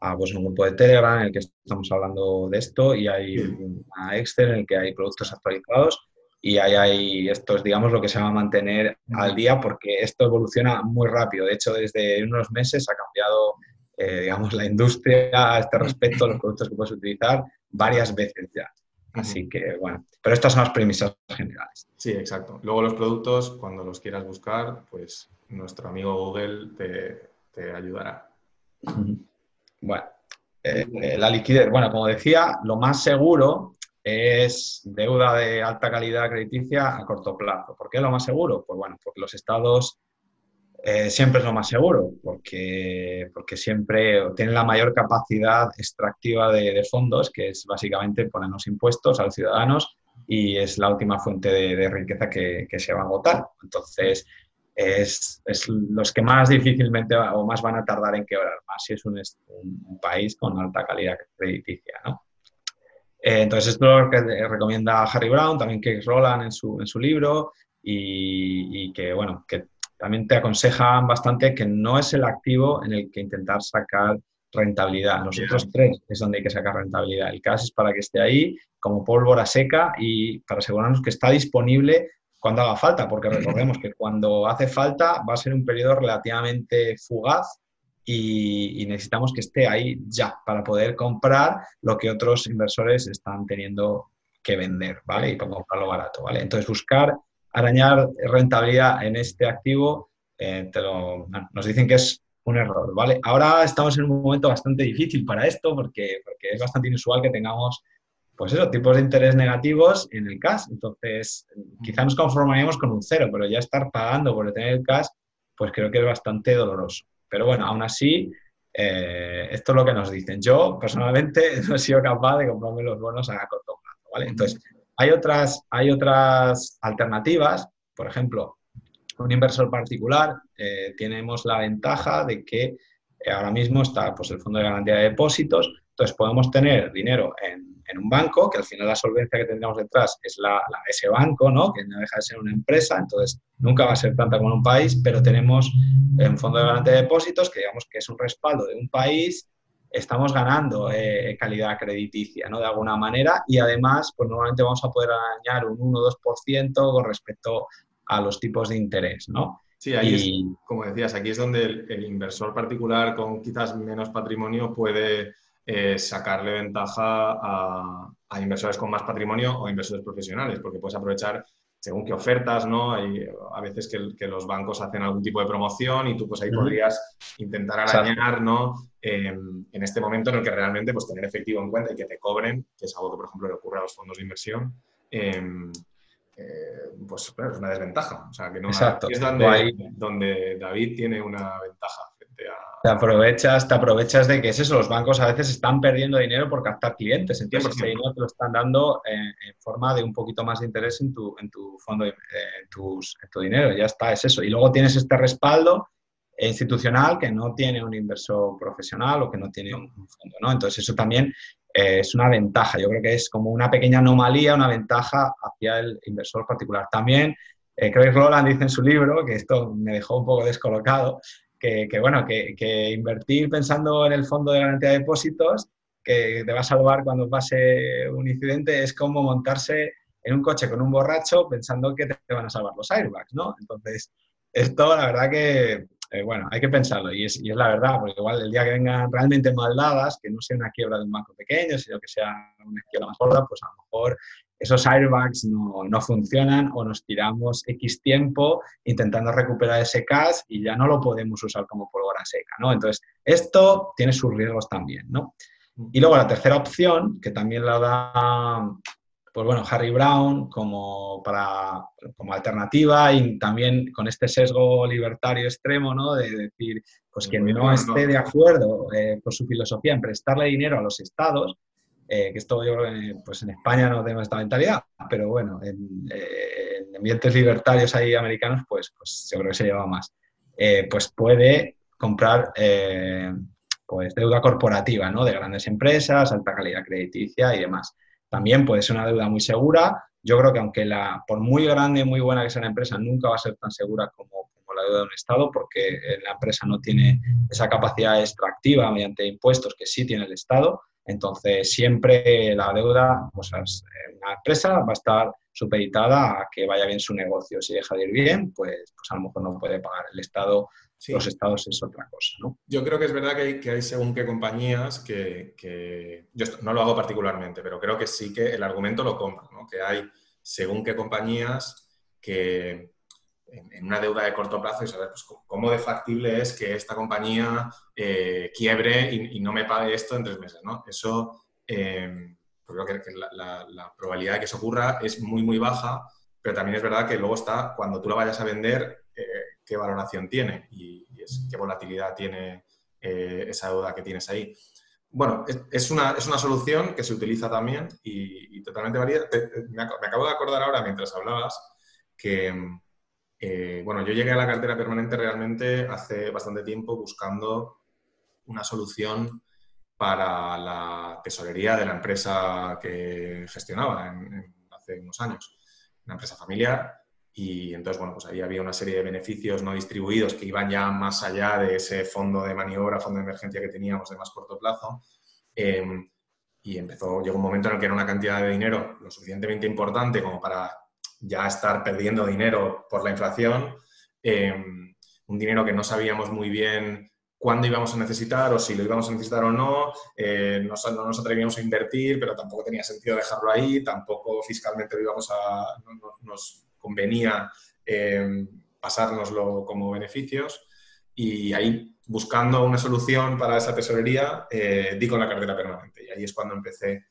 a pues, un grupo de Telegram en el que estamos hablando de esto y hay una Excel en el que hay productos actualizados y ahí hay esto es, digamos, lo que se llama mantener al día porque esto evoluciona muy rápido. De hecho, desde unos meses ha cambiado, eh, digamos, la industria a este respecto, los productos que puedes utilizar varias veces ya. Así que, bueno, pero estas son las premisas generales. Sí, exacto. Luego los productos, cuando los quieras buscar, pues nuestro amigo Google te, te ayudará. Bueno, eh, eh, la liquidez, bueno, como decía, lo más seguro es deuda de alta calidad crediticia a corto plazo. ¿Por qué es lo más seguro? Pues bueno, porque los estados eh, siempre es lo más seguro, porque, porque siempre tienen la mayor capacidad extractiva de, fondos, que es básicamente ponernos impuestos a los ciudadanos y es la última fuente de, riqueza que, que, se va a agotar. Entonces, es, los que más difícilmente o más van a tardar en quebrar, más si es un, país con alta calidad crediticia. ¿no? Eh, entonces, esto es lo que recomienda Harry Brown, también que Roland en su, en su libro, y, que, bueno, que también te aconsejan bastante que no es el activo en el que intentar sacar rentabilidad. Los otros tres es donde hay que sacar rentabilidad. El caso es para que esté ahí como pólvora seca y para asegurarnos que está disponible cuando haga falta, porque recordemos que cuando hace falta va a ser un periodo relativamente fugaz y, necesitamos que esté ahí ya para poder comprar lo que otros inversores están teniendo que vender, ¿vale? Y para comprarlo barato, ¿vale? Entonces, buscar arañar rentabilidad en este activo, eh, nos dicen que es un error, ¿vale? Ahora estamos en un momento bastante difícil para esto porque, porque es bastante inusual que tengamos pues eso, tipos de interés negativos en el cash. Entonces, quizá nos conformaríamos con un cero, pero ya estar pagando por tener el cash, pues creo que es bastante doloroso. Pero bueno, aún así, eh, esto es lo que nos dicen. Yo, personalmente, no he sido capaz de comprarme los bonos a corto plazo, ¿vale? Entonces, hay otras, hay otras alternativas. Por ejemplo, un inversor particular, eh, tenemos la ventaja de que eh, ahora mismo está pues, el Fondo de Garantía de Depósitos, entonces podemos tener dinero en en un banco, que al final la solvencia que tendríamos detrás es la, ese banco, ¿no? que no deja de ser una empresa, entonces nunca va a ser tanta como en un país, pero tenemos un fondo de garantía de depósitos que digamos que es un respaldo de un país, estamos ganando eh, calidad crediticia, ¿no? De alguna manera y además, pues normalmente vamos a poder añadir un 1 o 2% con respecto a los tipos de interés, ¿no? Sí, ahí como decías, aquí es donde el inversor particular con quizás menos patrimonio puede eh, sacarle ventaja a, inversores con más patrimonio o inversores profesionales, porque puedes aprovechar según qué ofertas, ¿no? Hay a veces que, los bancos hacen algún tipo de promoción y tú pues ahí podrías intentar arañar, ¿no? en este momento en el que realmente pues tener efectivo en cuenta y que te cobren, que es algo que por ejemplo le ocurre a los fondos de inversión, em, eh, pues es una desventaja. O sea, que no es donde, donde David tiene una ventaja te aprovechas, te aprovechas de que es eso, los bancos a veces están perdiendo dinero por captar clientes, ¿entiendes? Porque dinero te lo están dando en, forma de un poquito más de interés en tu, en tu fondo, en, tus, en tu dinero, ya está, es eso. Y luego tienes este respaldo institucional que no tiene un inversor profesional o que no tiene un fondo, ¿no? Entonces eso también eh, es una ventaja, yo creo que es como una pequeña anomalía, una ventaja hacia el inversor particular. También eh, Craig Roland dice en su libro, que esto me dejó un poco descolocado, que, bueno, que, invertir pensando en el fondo de garantía de depósitos, que te va a salvar cuando pase un incidente, es como montarse en un coche con un borracho pensando que te van a salvar los airbags, ¿no? Entonces, esto la verdad que, eh, bueno, hay que pensarlo y es, la verdad, porque igual el día que vengan realmente mal dadas, que no sea una quiebra de un banco pequeño, sino que sea una quiebra más gorda, pues a lo mejor esos airbags no, no, funcionan o nos tiramos X tiempo intentando recuperar ese cash y ya no lo podemos usar como pólvora seca, ¿no? Entonces, esto tiene sus riesgos también, ¿no? Y luego la tercera opción, que también la da, pues bueno, Harry Brown como, para, como alternativa y también con este sesgo libertario extremo, ¿no? De decir, pues quien no esté de acuerdo eh, por su filosofía en prestarle dinero a los estados, eh, que esto yo creo que pues en España no tenemos esta mentalidad, pero bueno, en, eh, ambientes libertarios ahí americanos, pues, pues yo creo que se lleva más. Eh, pues puede comprar pues deuda corporativa, ¿no? De grandes empresas, alta calidad crediticia y demás. También puede ser una deuda muy segura. Yo creo que aunque la, por muy grande y muy buena que sea la empresa, nunca va a ser tan segura como, como la deuda de un Estado, porque la empresa no tiene esa capacidad extractiva mediante impuestos que sí tiene el Estado. Entonces, siempre la deuda, pues una empresa va a estar supeditada a que vaya bien su negocio. Si deja de ir bien, pues, pues a lo mejor no puede pagar. El Estado, los Estados es otra cosa, ¿no? Yo creo que es verdad que hay, que hay según qué compañías que, Yo no lo hago particularmente, pero creo que sí que el argumento lo compra, ¿no? Que hay según qué compañías que en, una deuda de corto plazo y saber pues, cómo de factible es que esta compañía eh, quiebre y, no me pague esto en tres meses. ¿no? Eso, eh, pues creo que, la, probabilidad de que eso ocurra es muy, muy baja, pero también es verdad que luego está cuando tú la vayas a vender, eh, qué valoración tiene y, qué volatilidad tiene esa deuda que tienes ahí. Bueno, es, una, es una solución que se utiliza también y, totalmente válida. me acabo de acordar ahora, mientras hablabas, que eh, bueno, yo llegué a la cartera permanente realmente hace bastante tiempo buscando una solución para la tesorería de la empresa que gestionaba hace unos años, una empresa familiar. Y entonces, bueno, pues ahí había una serie de beneficios no distribuidos que iban ya más allá de ese fondo de maniobra, fondo de emergencia que teníamos de más corto plazo. Em, y empezó, llegó un momento en el que era una cantidad de dinero lo suficientemente importante como para ya estar perdiendo dinero por la inflación, eh, un dinero que no sabíamos muy bien cuándo íbamos a necesitar o si lo íbamos a necesitar o no, eh, no, nos atrevíamos a invertir, pero tampoco tenía sentido dejarlo ahí, tampoco fiscalmente íbamos a, nos convenía eh, pasárnoslo como beneficios. Y ahí buscando una solución para esa tesorería di con la cartera permanente. Y ahí es cuando empecé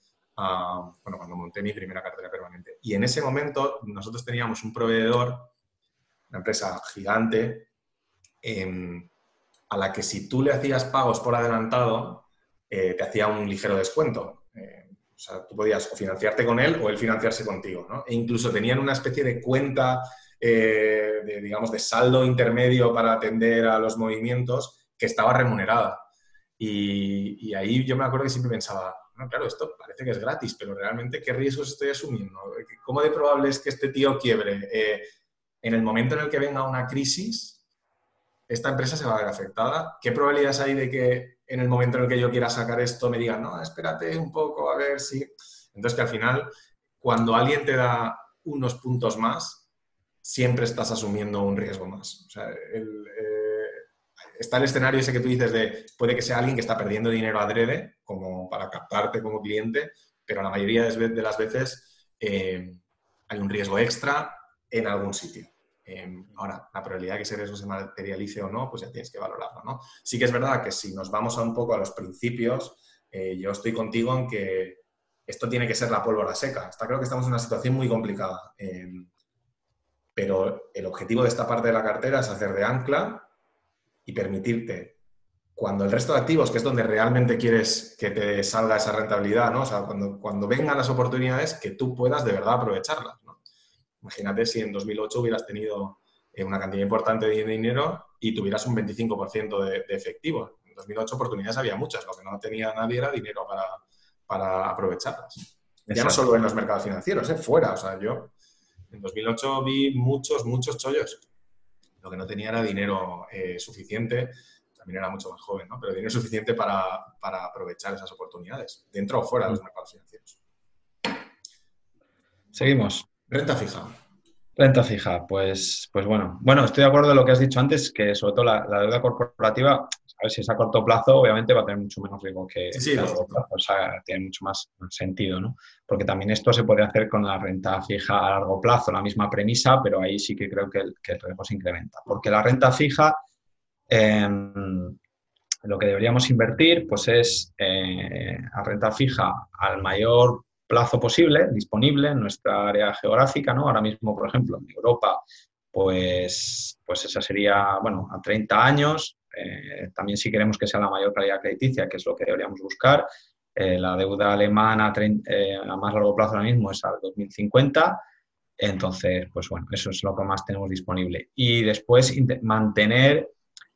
bueno, cuando monté mi primera cartera permanente. Y en ese momento nosotros teníamos un proveedor, una empresa gigante, em, a la que si tú le hacías pagos por adelantado, eh, te hacía un ligero descuento. Eh, o sea, tú podías o financiarte con él o él financiarse contigo. ¿no? E incluso tenían una especie de cuenta, eh, de, digamos, de saldo intermedio para atender a los movimientos que estaba remunerada. y ahí yo me acuerdo que siempre pensaba, claro, esto parece que es gratis, pero realmente, ¿qué riesgos estoy asumiendo? ¿Cómo de probable es que este tío quiebre? Eh, en el momento en el que venga una crisis, esta empresa se va a ver afectada. ¿Qué probabilidades hay de que en el momento en el que yo quiera sacar esto me digan, no, espérate un poco, a ver si... Entonces, que al final, cuando alguien te da unos puntos más, siempre estás asumiendo un riesgo más. O sea, el, está el escenario ese que tú dices de puede que sea alguien que está perdiendo dinero adrede como para captarte como cliente, pero la mayoría de las veces eh, hay un riesgo extra en algún sitio. Eh, ahora, la probabilidad de que ese riesgo se materialice o no, pues ya tienes que valorarlo. ¿no? Sí que es verdad que si nos vamos un poco a los principios, eh, yo estoy contigo en que esto tiene que ser la pólvora seca. Está creo que estamos en una situación muy complicada. pero el objetivo de esta parte de la cartera es hacer de ancla y permitirte, cuando el resto de activos, que es donde realmente quieres que te salga esa rentabilidad, ¿no? O sea, cuando, cuando vengan las oportunidades, que tú puedas de verdad aprovecharlas, ¿no? Imagínate si en 2008 hubieras tenido eh, una cantidad importante de dinero y tuvieras un 25% de, de, efectivo. En 2008 oportunidades había muchas, lo que no tenía nadie era dinero para, para aprovecharlas. Ya no solo en los mercados financieros, ¿eh? fuera. O sea, yo en 2008 vi muchos, muchos chollos lo que no tenía era dinero eh, suficiente, también era mucho más joven, ¿no? pero dinero suficiente para, para aprovechar esas oportunidades, dentro o fuera de los mercados financieros. Seguimos. Renta fija. Renta fija, pues, pues bueno. Bueno, estoy de acuerdo en lo que has dicho antes, que sobre todo la, deuda corporativa, a ver si es a corto plazo, obviamente va a tener mucho menos riesgo que sí, a largo plazo. O sea, tiene mucho más sentido, ¿no? Porque también esto se puede hacer con la renta fija a largo plazo, la misma premisa, pero ahí sí que creo que el, riesgo se incrementa. Porque la renta fija, em, lo que deberíamos invertir, pues es eh, a renta fija al mayor plazo posible disponible en nuestra área geográfica, ¿no? Ahora mismo, por ejemplo, en Europa, pues, pues esa sería, bueno, a 30 años. Eh, también si queremos que sea la mayor calidad crediticia, que es lo que deberíamos buscar. Eh, la deuda alemana eh, a más largo plazo ahora mismo es al 2050. Entonces, pues bueno, eso es lo que más tenemos disponible. Y después mantener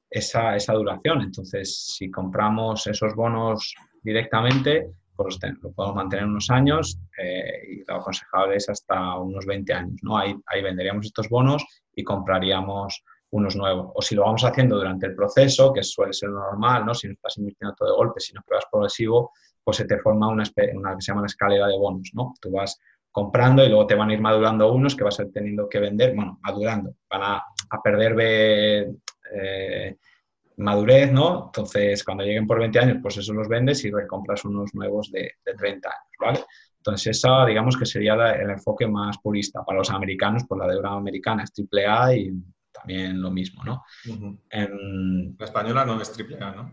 esa, esa duración. Entonces, si compramos esos bonos directamente, lo podemos mantener unos años eh, y lo aconsejable es hasta unos 20 años. ¿no? Ahí, ahí venderíamos estos bonos y compraríamos unos nuevos. O si lo vamos haciendo durante el proceso, que suele ser lo normal, ¿no? si no estás invirtiendo todo de golpe, si no pruebas progresivo, pues se te forma una, una que se llama una escalera de bonos. ¿no? Tú vas comprando y luego te van a ir madurando unos que vas a ir teniendo que vender, bueno, madurando, van a, a perder eh, madurez, ¿no? Entonces, cuando lleguen por 20 años, pues eso los vendes y recompras unos nuevos de, 30 años, ¿vale? Entonces, esa, digamos que sería el enfoque más purista. Para los americanos, pues la deuda americana es triple A y también lo mismo, ¿no? la española no es triple A, ¿no?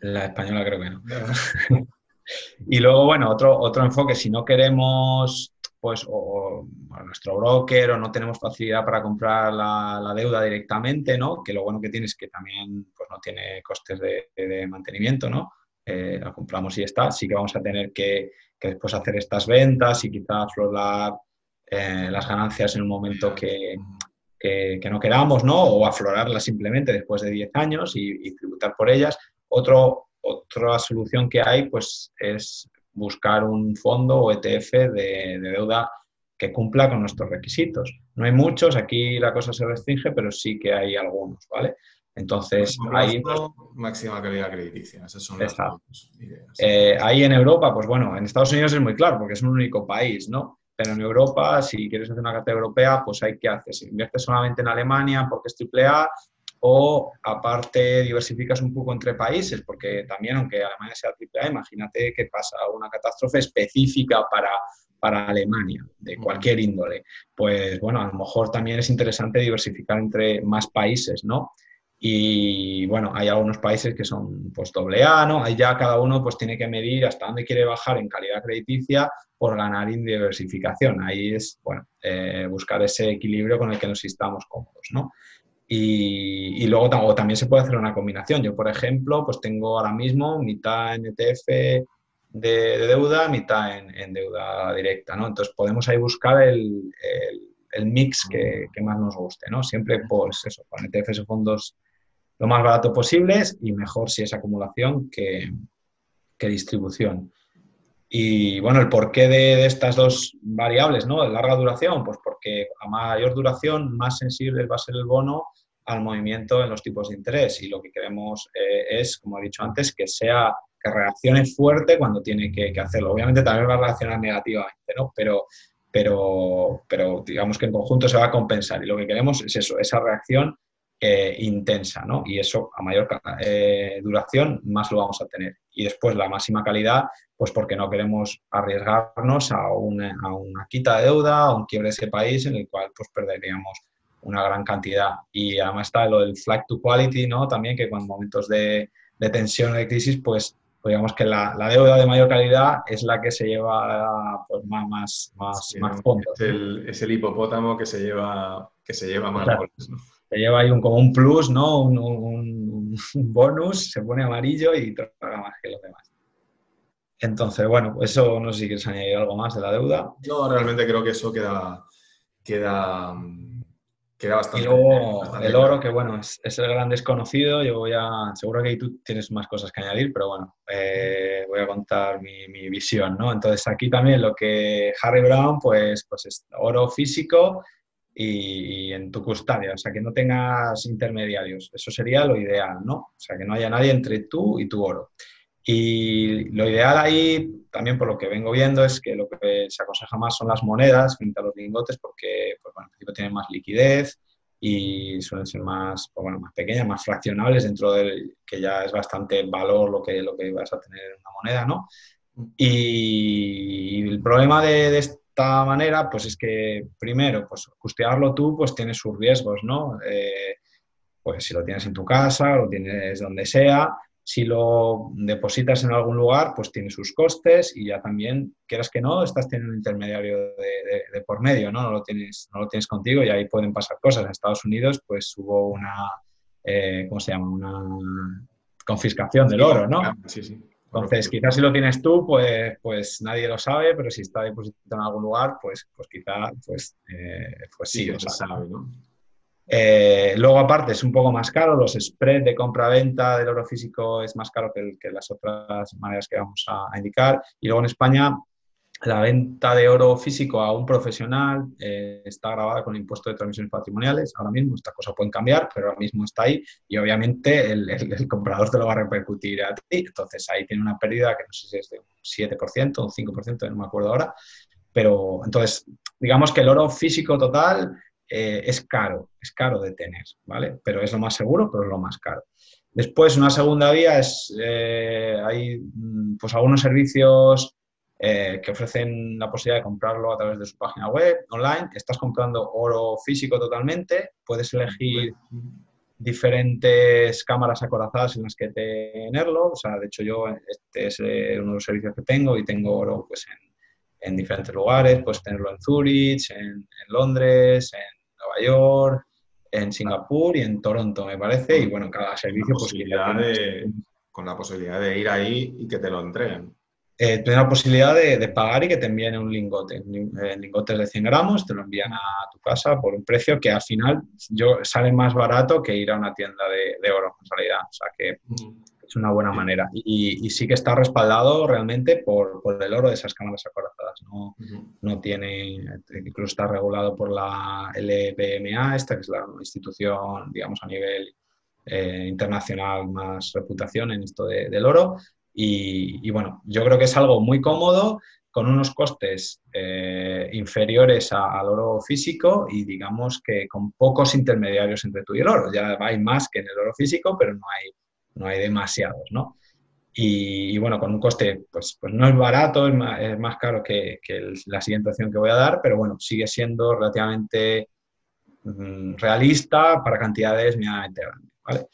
La española creo que no. y luego, bueno, otro, otro enfoque, si no queremos pues o, nuestro broker o no tenemos facilidad para comprar la, deuda directamente, ¿no? Que lo bueno que tiene es que también pues, no tiene costes de, mantenimiento, ¿no? Eh, la compramos y está. Sí que vamos a tener que, después hacer estas ventas y quizás aflorar eh, las ganancias en un momento que, no queramos, ¿no? O aflorarlas simplemente después de 10 años y, tributar por ellas. Otro, otra solución que hay pues es buscar un fondo o ETF de, deuda que cumpla con nuestros requisitos. No hay muchos, aquí la cosa se restringe, pero sí que hay algunos, ¿vale? Entonces, ahí... Máxima calidad crediticia, esas son las ideas. Eh, ahí en Europa, pues bueno, en Estados Unidos es muy claro, porque es un único país, ¿no? Pero en Europa, si quieres hacer una carta europea, pues hay que hacer. Si inviertes solamente en Alemania porque es triple A, o aparte diversificas un poco entre países, porque también, aunque Alemania sea triple imagínate que pasa una catástrofe específica para, para Alemania, de cualquier índole. Pues bueno, a lo mejor también es interesante diversificar entre más países, ¿no? Y bueno, hay algunos países que son pues doble A, ¿no? Ahí ya cada uno pues tiene que medir hasta dónde quiere bajar en calidad crediticia por ganar en diversificación. Ahí es, bueno, eh, buscar ese equilibrio con el que nos estamos cómodos, ¿no? Y, luego también se puede hacer una combinación. Yo, por ejemplo, pues tengo ahora mismo mitad en ETF de, deuda, mitad en, deuda directa, ¿no? Entonces podemos ahí buscar el, mix que, más nos guste, ¿no? Siempre, pues eso, con ETFs o fondos lo más barato posibles y mejor si es acumulación que, que distribución. Y bueno, el porqué de, estas dos variables, ¿no? De larga duración, pues porque a mayor duración, más sensible va a ser el bono al movimiento en los tipos de interés. Y lo que queremos eh, es, como he dicho antes, que sea que reaccione fuerte cuando tiene que, hacerlo. Obviamente también va a reaccionar negativamente, ¿no? Pero, pero, pero digamos que en conjunto se va a compensar. Y lo que queremos es eso, esa reacción eh, intensa, ¿no? Y eso a mayor eh, duración más lo vamos a tener. Y después la máxima calidad, pues porque no queremos arriesgarnos a una, a una quita de deuda, a un quiebre de ese país en el cual pues perderíamos una gran cantidad. Y además está lo del flag to quality, ¿no? También que con momentos de, de tensión, de crisis, pues, pues digamos que la, la, deuda de mayor calidad es la que se lleva pues, más, más, más, más fondos. Es el, es el, hipopótamo que se lleva, que se lleva más ¿no? se lleva ahí un, como un plus, ¿no? Un, bonus, se pone amarillo y traga más que los demás. Entonces, bueno, eso no sé si quieres añadir algo más de la deuda. No, realmente creo que eso queda, queda, queda bastante. Y luego el oro, que bueno, es, el gran desconocido. Yo voy a, seguro que ahí tú tienes más cosas que añadir, pero bueno, eh, voy a contar mi, mi, visión, ¿no? Entonces aquí también lo que Harry Brown, pues, pues es oro físico y, en tu custodia, o sea, que no tengas intermediarios. Eso sería lo ideal, ¿no? O sea, que no haya nadie entre tú y tu oro. Y lo ideal ahí, también por lo que vengo viendo, es que lo que se aconseja más son las monedas frente a los lingotes porque, pues, bueno, en principio tienen más liquidez y suelen ser más, pues, bueno, más pequeñas, más fraccionables dentro del que ya es bastante valor lo que, lo que vas a tener en una moneda, ¿no? Y el problema de, de esta manera, pues es que primero, pues custearlo tú, pues tiene sus riesgos, ¿no? Eh, pues si lo tienes en tu casa, lo tienes donde sea, si lo depositas en algún lugar, pues tiene sus costes y ya también, quieras que no, estás teniendo un intermediario de, por medio, ¿no? No lo, tienes, no lo tienes contigo y ahí pueden pasar cosas. En Estados Unidos, pues hubo una, eh, ¿cómo se llama? Una confiscación del oro, ¿no? Sí, sí. Entonces, quizás si lo tienes tú, pues, pues nadie lo sabe, pero si está depositado en algún lugar, pues, pues quizá, pues, eh, pues sí, lo sabe, ¿no? Eh, luego, aparte, es un poco más caro. Los spreads de compra-venta del oro físico es más caro que, las otras maneras que vamos a, indicar. Y luego en España, la venta de oro físico a un profesional eh, está grabada con el impuesto de transmisiones patrimoniales. Ahora mismo, esta cosa puede cambiar, pero ahora mismo está ahí y obviamente el, comprador te lo va a repercutir a ti. Entonces ahí tiene una pérdida que no sé si es de un 7%, un 5%, no me acuerdo ahora. Pero entonces, digamos que el oro físico total eh, es caro, es caro de tener, ¿vale? Pero es lo más seguro, pero es lo más caro. Después, una segunda vía es, eh, hay mm, pues algunos servicios eh, que ofrecen la posibilidad de comprarlo a través de su página web, online. Estás comprando oro físico totalmente, puedes elegir diferentes cámaras acorazadas en las que tenerlo. O sea, de hecho yo, este es uno de los servicios que tengo y tengo oro pues en, en diferentes lugares, puedes tenerlo en Zurich, en, Londres, en Nueva York, en Singapur y en Toronto, me parece. Y bueno, cada servicio... Pues, de, con la posibilidad de ir ahí y que te lo entreguen. Eh, tienes la posibilidad de, pagar y que te envíen un lingote. Eh, lingotes de 100 gramos, te lo envían a tu casa por un precio que al final yo, sale más barato que ir a una tienda de, de oro, en realidad. O sea que es una buena manera. Y, sí que está respaldado realmente por, el oro de esas cámaras acorazadas. No, no tiene, incluso está regulado por la LBMA, esta que es la institución, digamos, a nivel eh, internacional más reputación en esto del oro. Y, bueno, yo creo que es algo muy cómodo, con unos costes eh, inferiores al oro físico y digamos que con pocos intermediarios entre tú y el oro. Ya hay más que en el oro físico, pero no hay no hay demasiados, ¿no? Y, bueno, con un coste, pues, pues no es barato, es más, caro que, la siguiente opción que voy a dar, pero bueno, sigue siendo relativamente mm, realista para cantidades medianamente grandes, ¿vale?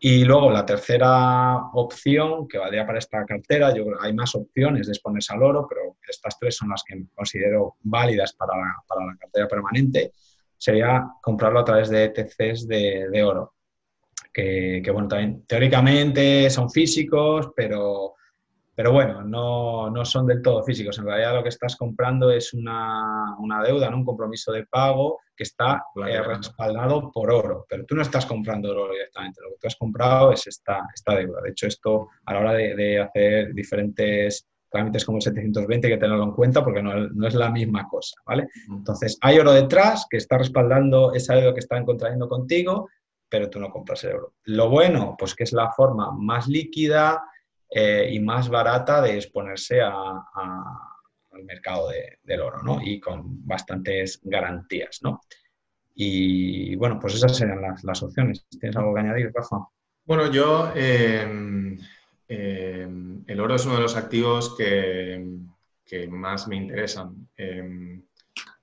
Y luego la tercera opción que valdría para esta cartera, yo hay más opciones de exponerse al oro, pero estas tres son las que considero válidas para la, para la cartera permanente, sería comprarlo a través de ETCs de, de oro que, bueno, también teóricamente son físicos, pero, pero bueno, no, no, son del todo físicos. En realidad lo que estás comprando es una, una deuda, ¿no? un compromiso de pago que está eh, respaldado por oro, pero tú no estás comprando oro directamente, lo que tú has comprado es esta, esta deuda. De hecho, esto a la hora de, de hacer diferentes trámites como el 720 hay que tenerlo en cuenta porque no, no, es la misma cosa, ¿vale? Entonces, hay oro detrás que está respaldando esa deuda que están contrayendo contigo pero tú no compras el oro. Lo bueno, pues que es la forma más líquida eh, y más barata de exponerse al mercado del oro, ¿no? Y con bastantes garantías, ¿no? Y bueno, pues esas serían las, opciones. ¿Tienes algo que añadir, Rafa? Bueno, yo, em, em, el oro es uno de los activos que, que más me interesan, em,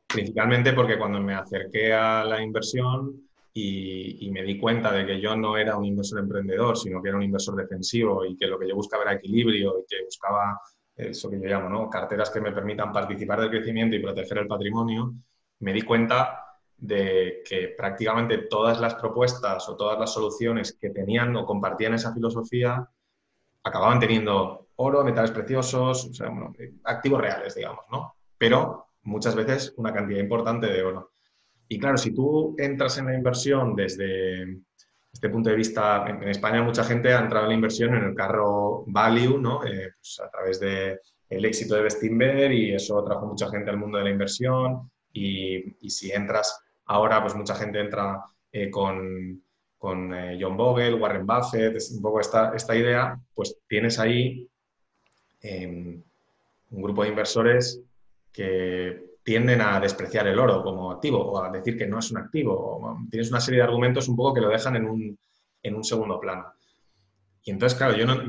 principalmente porque cuando me acerqué a la inversión, y, me di cuenta de que yo no era un inversor emprendedor, sino que era un inversor defensivo y que lo que yo buscaba era equilibrio y que buscaba eso que yo llamo, ¿no? Carteras que me permitan participar del crecimiento y proteger el patrimonio, me di cuenta de que prácticamente todas las propuestas o todas las soluciones que tenían o compartían esa filosofía acababan teniendo oro, metales preciosos, activos reales, digamos, ¿no? Pero muchas veces una cantidad importante de oro. Y claro, si tú entras en la inversión desde este punto de vista, en, España mucha gente ha entrado en la inversión en el carro value, ¿no? Eh, pues a través del el éxito de Bestinver y eso trajo mucha gente al mundo de la inversión. Y, y si entras ahora, pues mucha gente entra eh, con, con eh, John Bogle, Warren Buffett, es un poco esta, esta idea, pues tienes ahí em, un grupo de inversores que tienden a despreciar el oro como activo o a decir que no es un activo. tienes una serie de argumentos un poco que lo dejan en un, en un segundo plano. Y entonces, claro, yo no,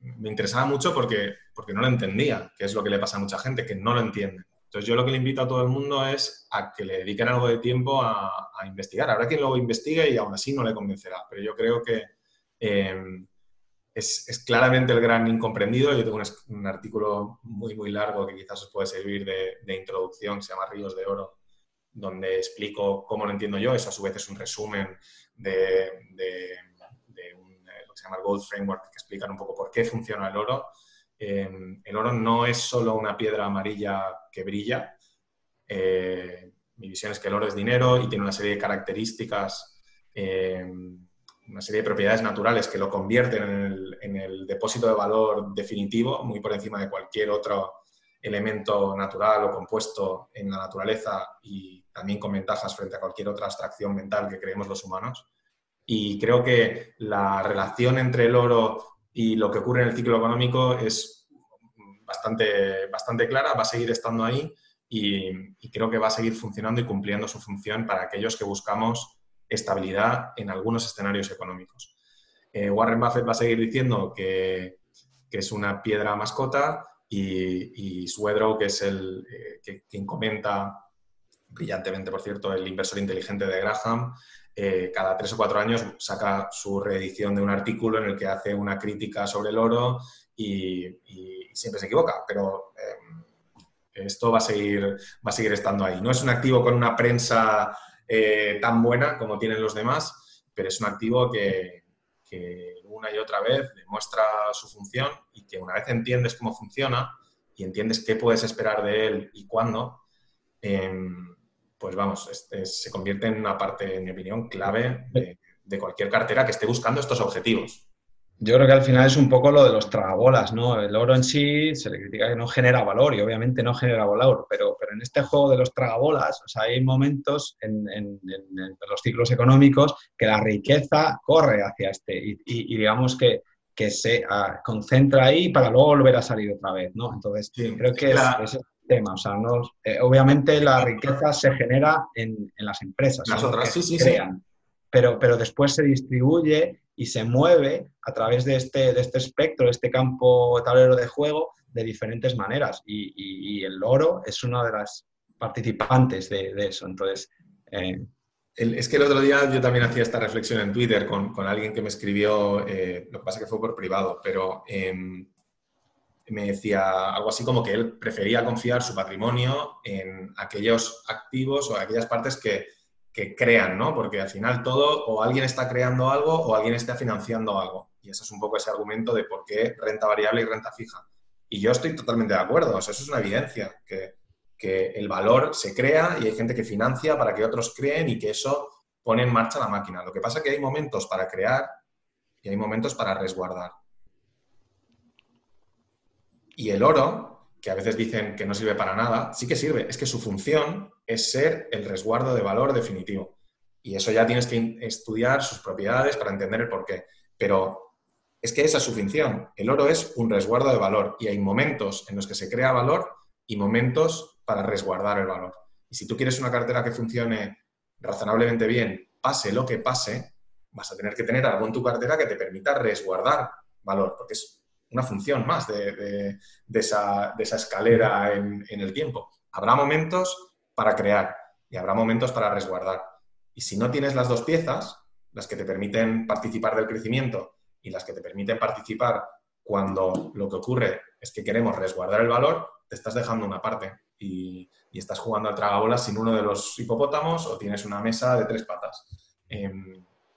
me interesaba mucho porque, porque no lo entendía, que es lo que le pasa a mucha gente, que no lo entiende. Entonces yo lo que le invito a todo el mundo es a que le dediquen algo de tiempo a, investigar. Habrá quien luego investigue y aún así no le convencerá, pero yo creo que em, es, claramente el gran incomprendido. Yo tengo un, artículo muy, muy largo que quizás os puede servir de, introducción, se llama Ríos de Oro, donde explico cómo lo entiendo yo. Eso a su vez es un resumen de, un, eh, lo que se llama el Gold Framework, que explica un poco por qué funciona el oro. El oro no es solo una piedra amarilla que brilla. Eh, mi visión es que el oro es dinero y tiene una serie de características em, una serie de propiedades naturales que lo convierten en el, depósito de valor definitivo, muy por encima de cualquier otro elemento natural o compuesto en la naturaleza y también con ventajas frente a cualquier otra abstracción mental que creemos los humanos. Y creo que la relación entre el oro y lo que ocurre en el ciclo económico es bastante, bastante clara, va a seguir estando ahí y, y creo que va a seguir funcionando y cumpliendo su función para aquellos que buscamos estabilidad en algunos escenarios económicos. Eh, Warren Buffett va a seguir diciendo que, es una piedra mascota y, y Swedrow, que es el eh, quien comenta brillantemente, por cierto, el inversor inteligente de Graham, eh, cada tres o cuatro años saca su reedición de un artículo en el que hace una crítica sobre el oro y, siempre se equivoca, pero esto va a, seguir, va a seguir estando ahí. No es un activo con una prensa eh, tan buena como tienen los demás, pero es un activo que, una y otra vez demuestra su función y que una vez entiendes cómo funciona y entiendes qué puedes esperar de él y cuándo, em, pues vamos, se convierte en una parte, en mi opinión, clave de cualquier cartera que esté buscando estos objetivos. Yo creo que al final es un poco lo de los tragabolas, ¿no? El oro en sí se le critica que no genera valor y obviamente no genera valor, pero, pero en este juego de los tragabolas, o sea, hay momentos en, los ciclos económicos que la riqueza corre hacia este y, digamos que, que se ah, concentra ahí para luego volver a salir otra vez, ¿no? Entonces, creo que es, el tema, o sea, no, eh, obviamente la riqueza se genera en, las empresas. Las otras, sí, sí, crean, Pero, pero después se distribuye y se mueve a través de este, de este espectro, de este campo tablero de juego, de diferentes maneras. Y, el oro es una de las participantes de, eso. Entonces. Eh, es que el otro día yo también hacía esta reflexión en Twitter con, alguien que me escribió, eh, lo que pasa que fue por privado, pero em, me decía algo así como que él prefería confiar su patrimonio en aquellos activos o aquellas partes que que crean, ¿no? Porque al final todo, o alguien está creando algo o alguien está financiando algo. Y ese es un poco ese argumento de por qué renta variable y renta fija. Y yo estoy totalmente de acuerdo, o sea, eso es una evidencia, que, el valor se crea y hay gente que financia para que otros creen y que eso pone en marcha la máquina. Lo que pasa es que hay momentos para crear y hay momentos para resguardar. Y el oro, que a veces dicen que no sirve para nada, sí que sirve. Es que su función es ser el resguardo de valor definitivo. Y eso ya tienes que estudiar sus propiedades para entender el porqué. Pero es que esa es su función. El oro es un resguardo de valor y hay momentos en los que se crea valor y momentos para resguardar el valor. Y si tú quieres una cartera que funcione razonablemente bien, pase lo que pase, vas a tener que tener algo en tu cartera que te permita resguardar valor, porque es una función más de, esa, escalera en, el tiempo. Habrá momentos para crear y habrá momentos para resguardar. Y si no tienes las dos piezas, las que te permiten participar del crecimiento y las que te permiten participar cuando lo que ocurre es que queremos resguardar el valor, te estás dejando una parte y, estás jugando al tragabolas sin uno de los hipopótamos o tienes una mesa de tres patas. Em,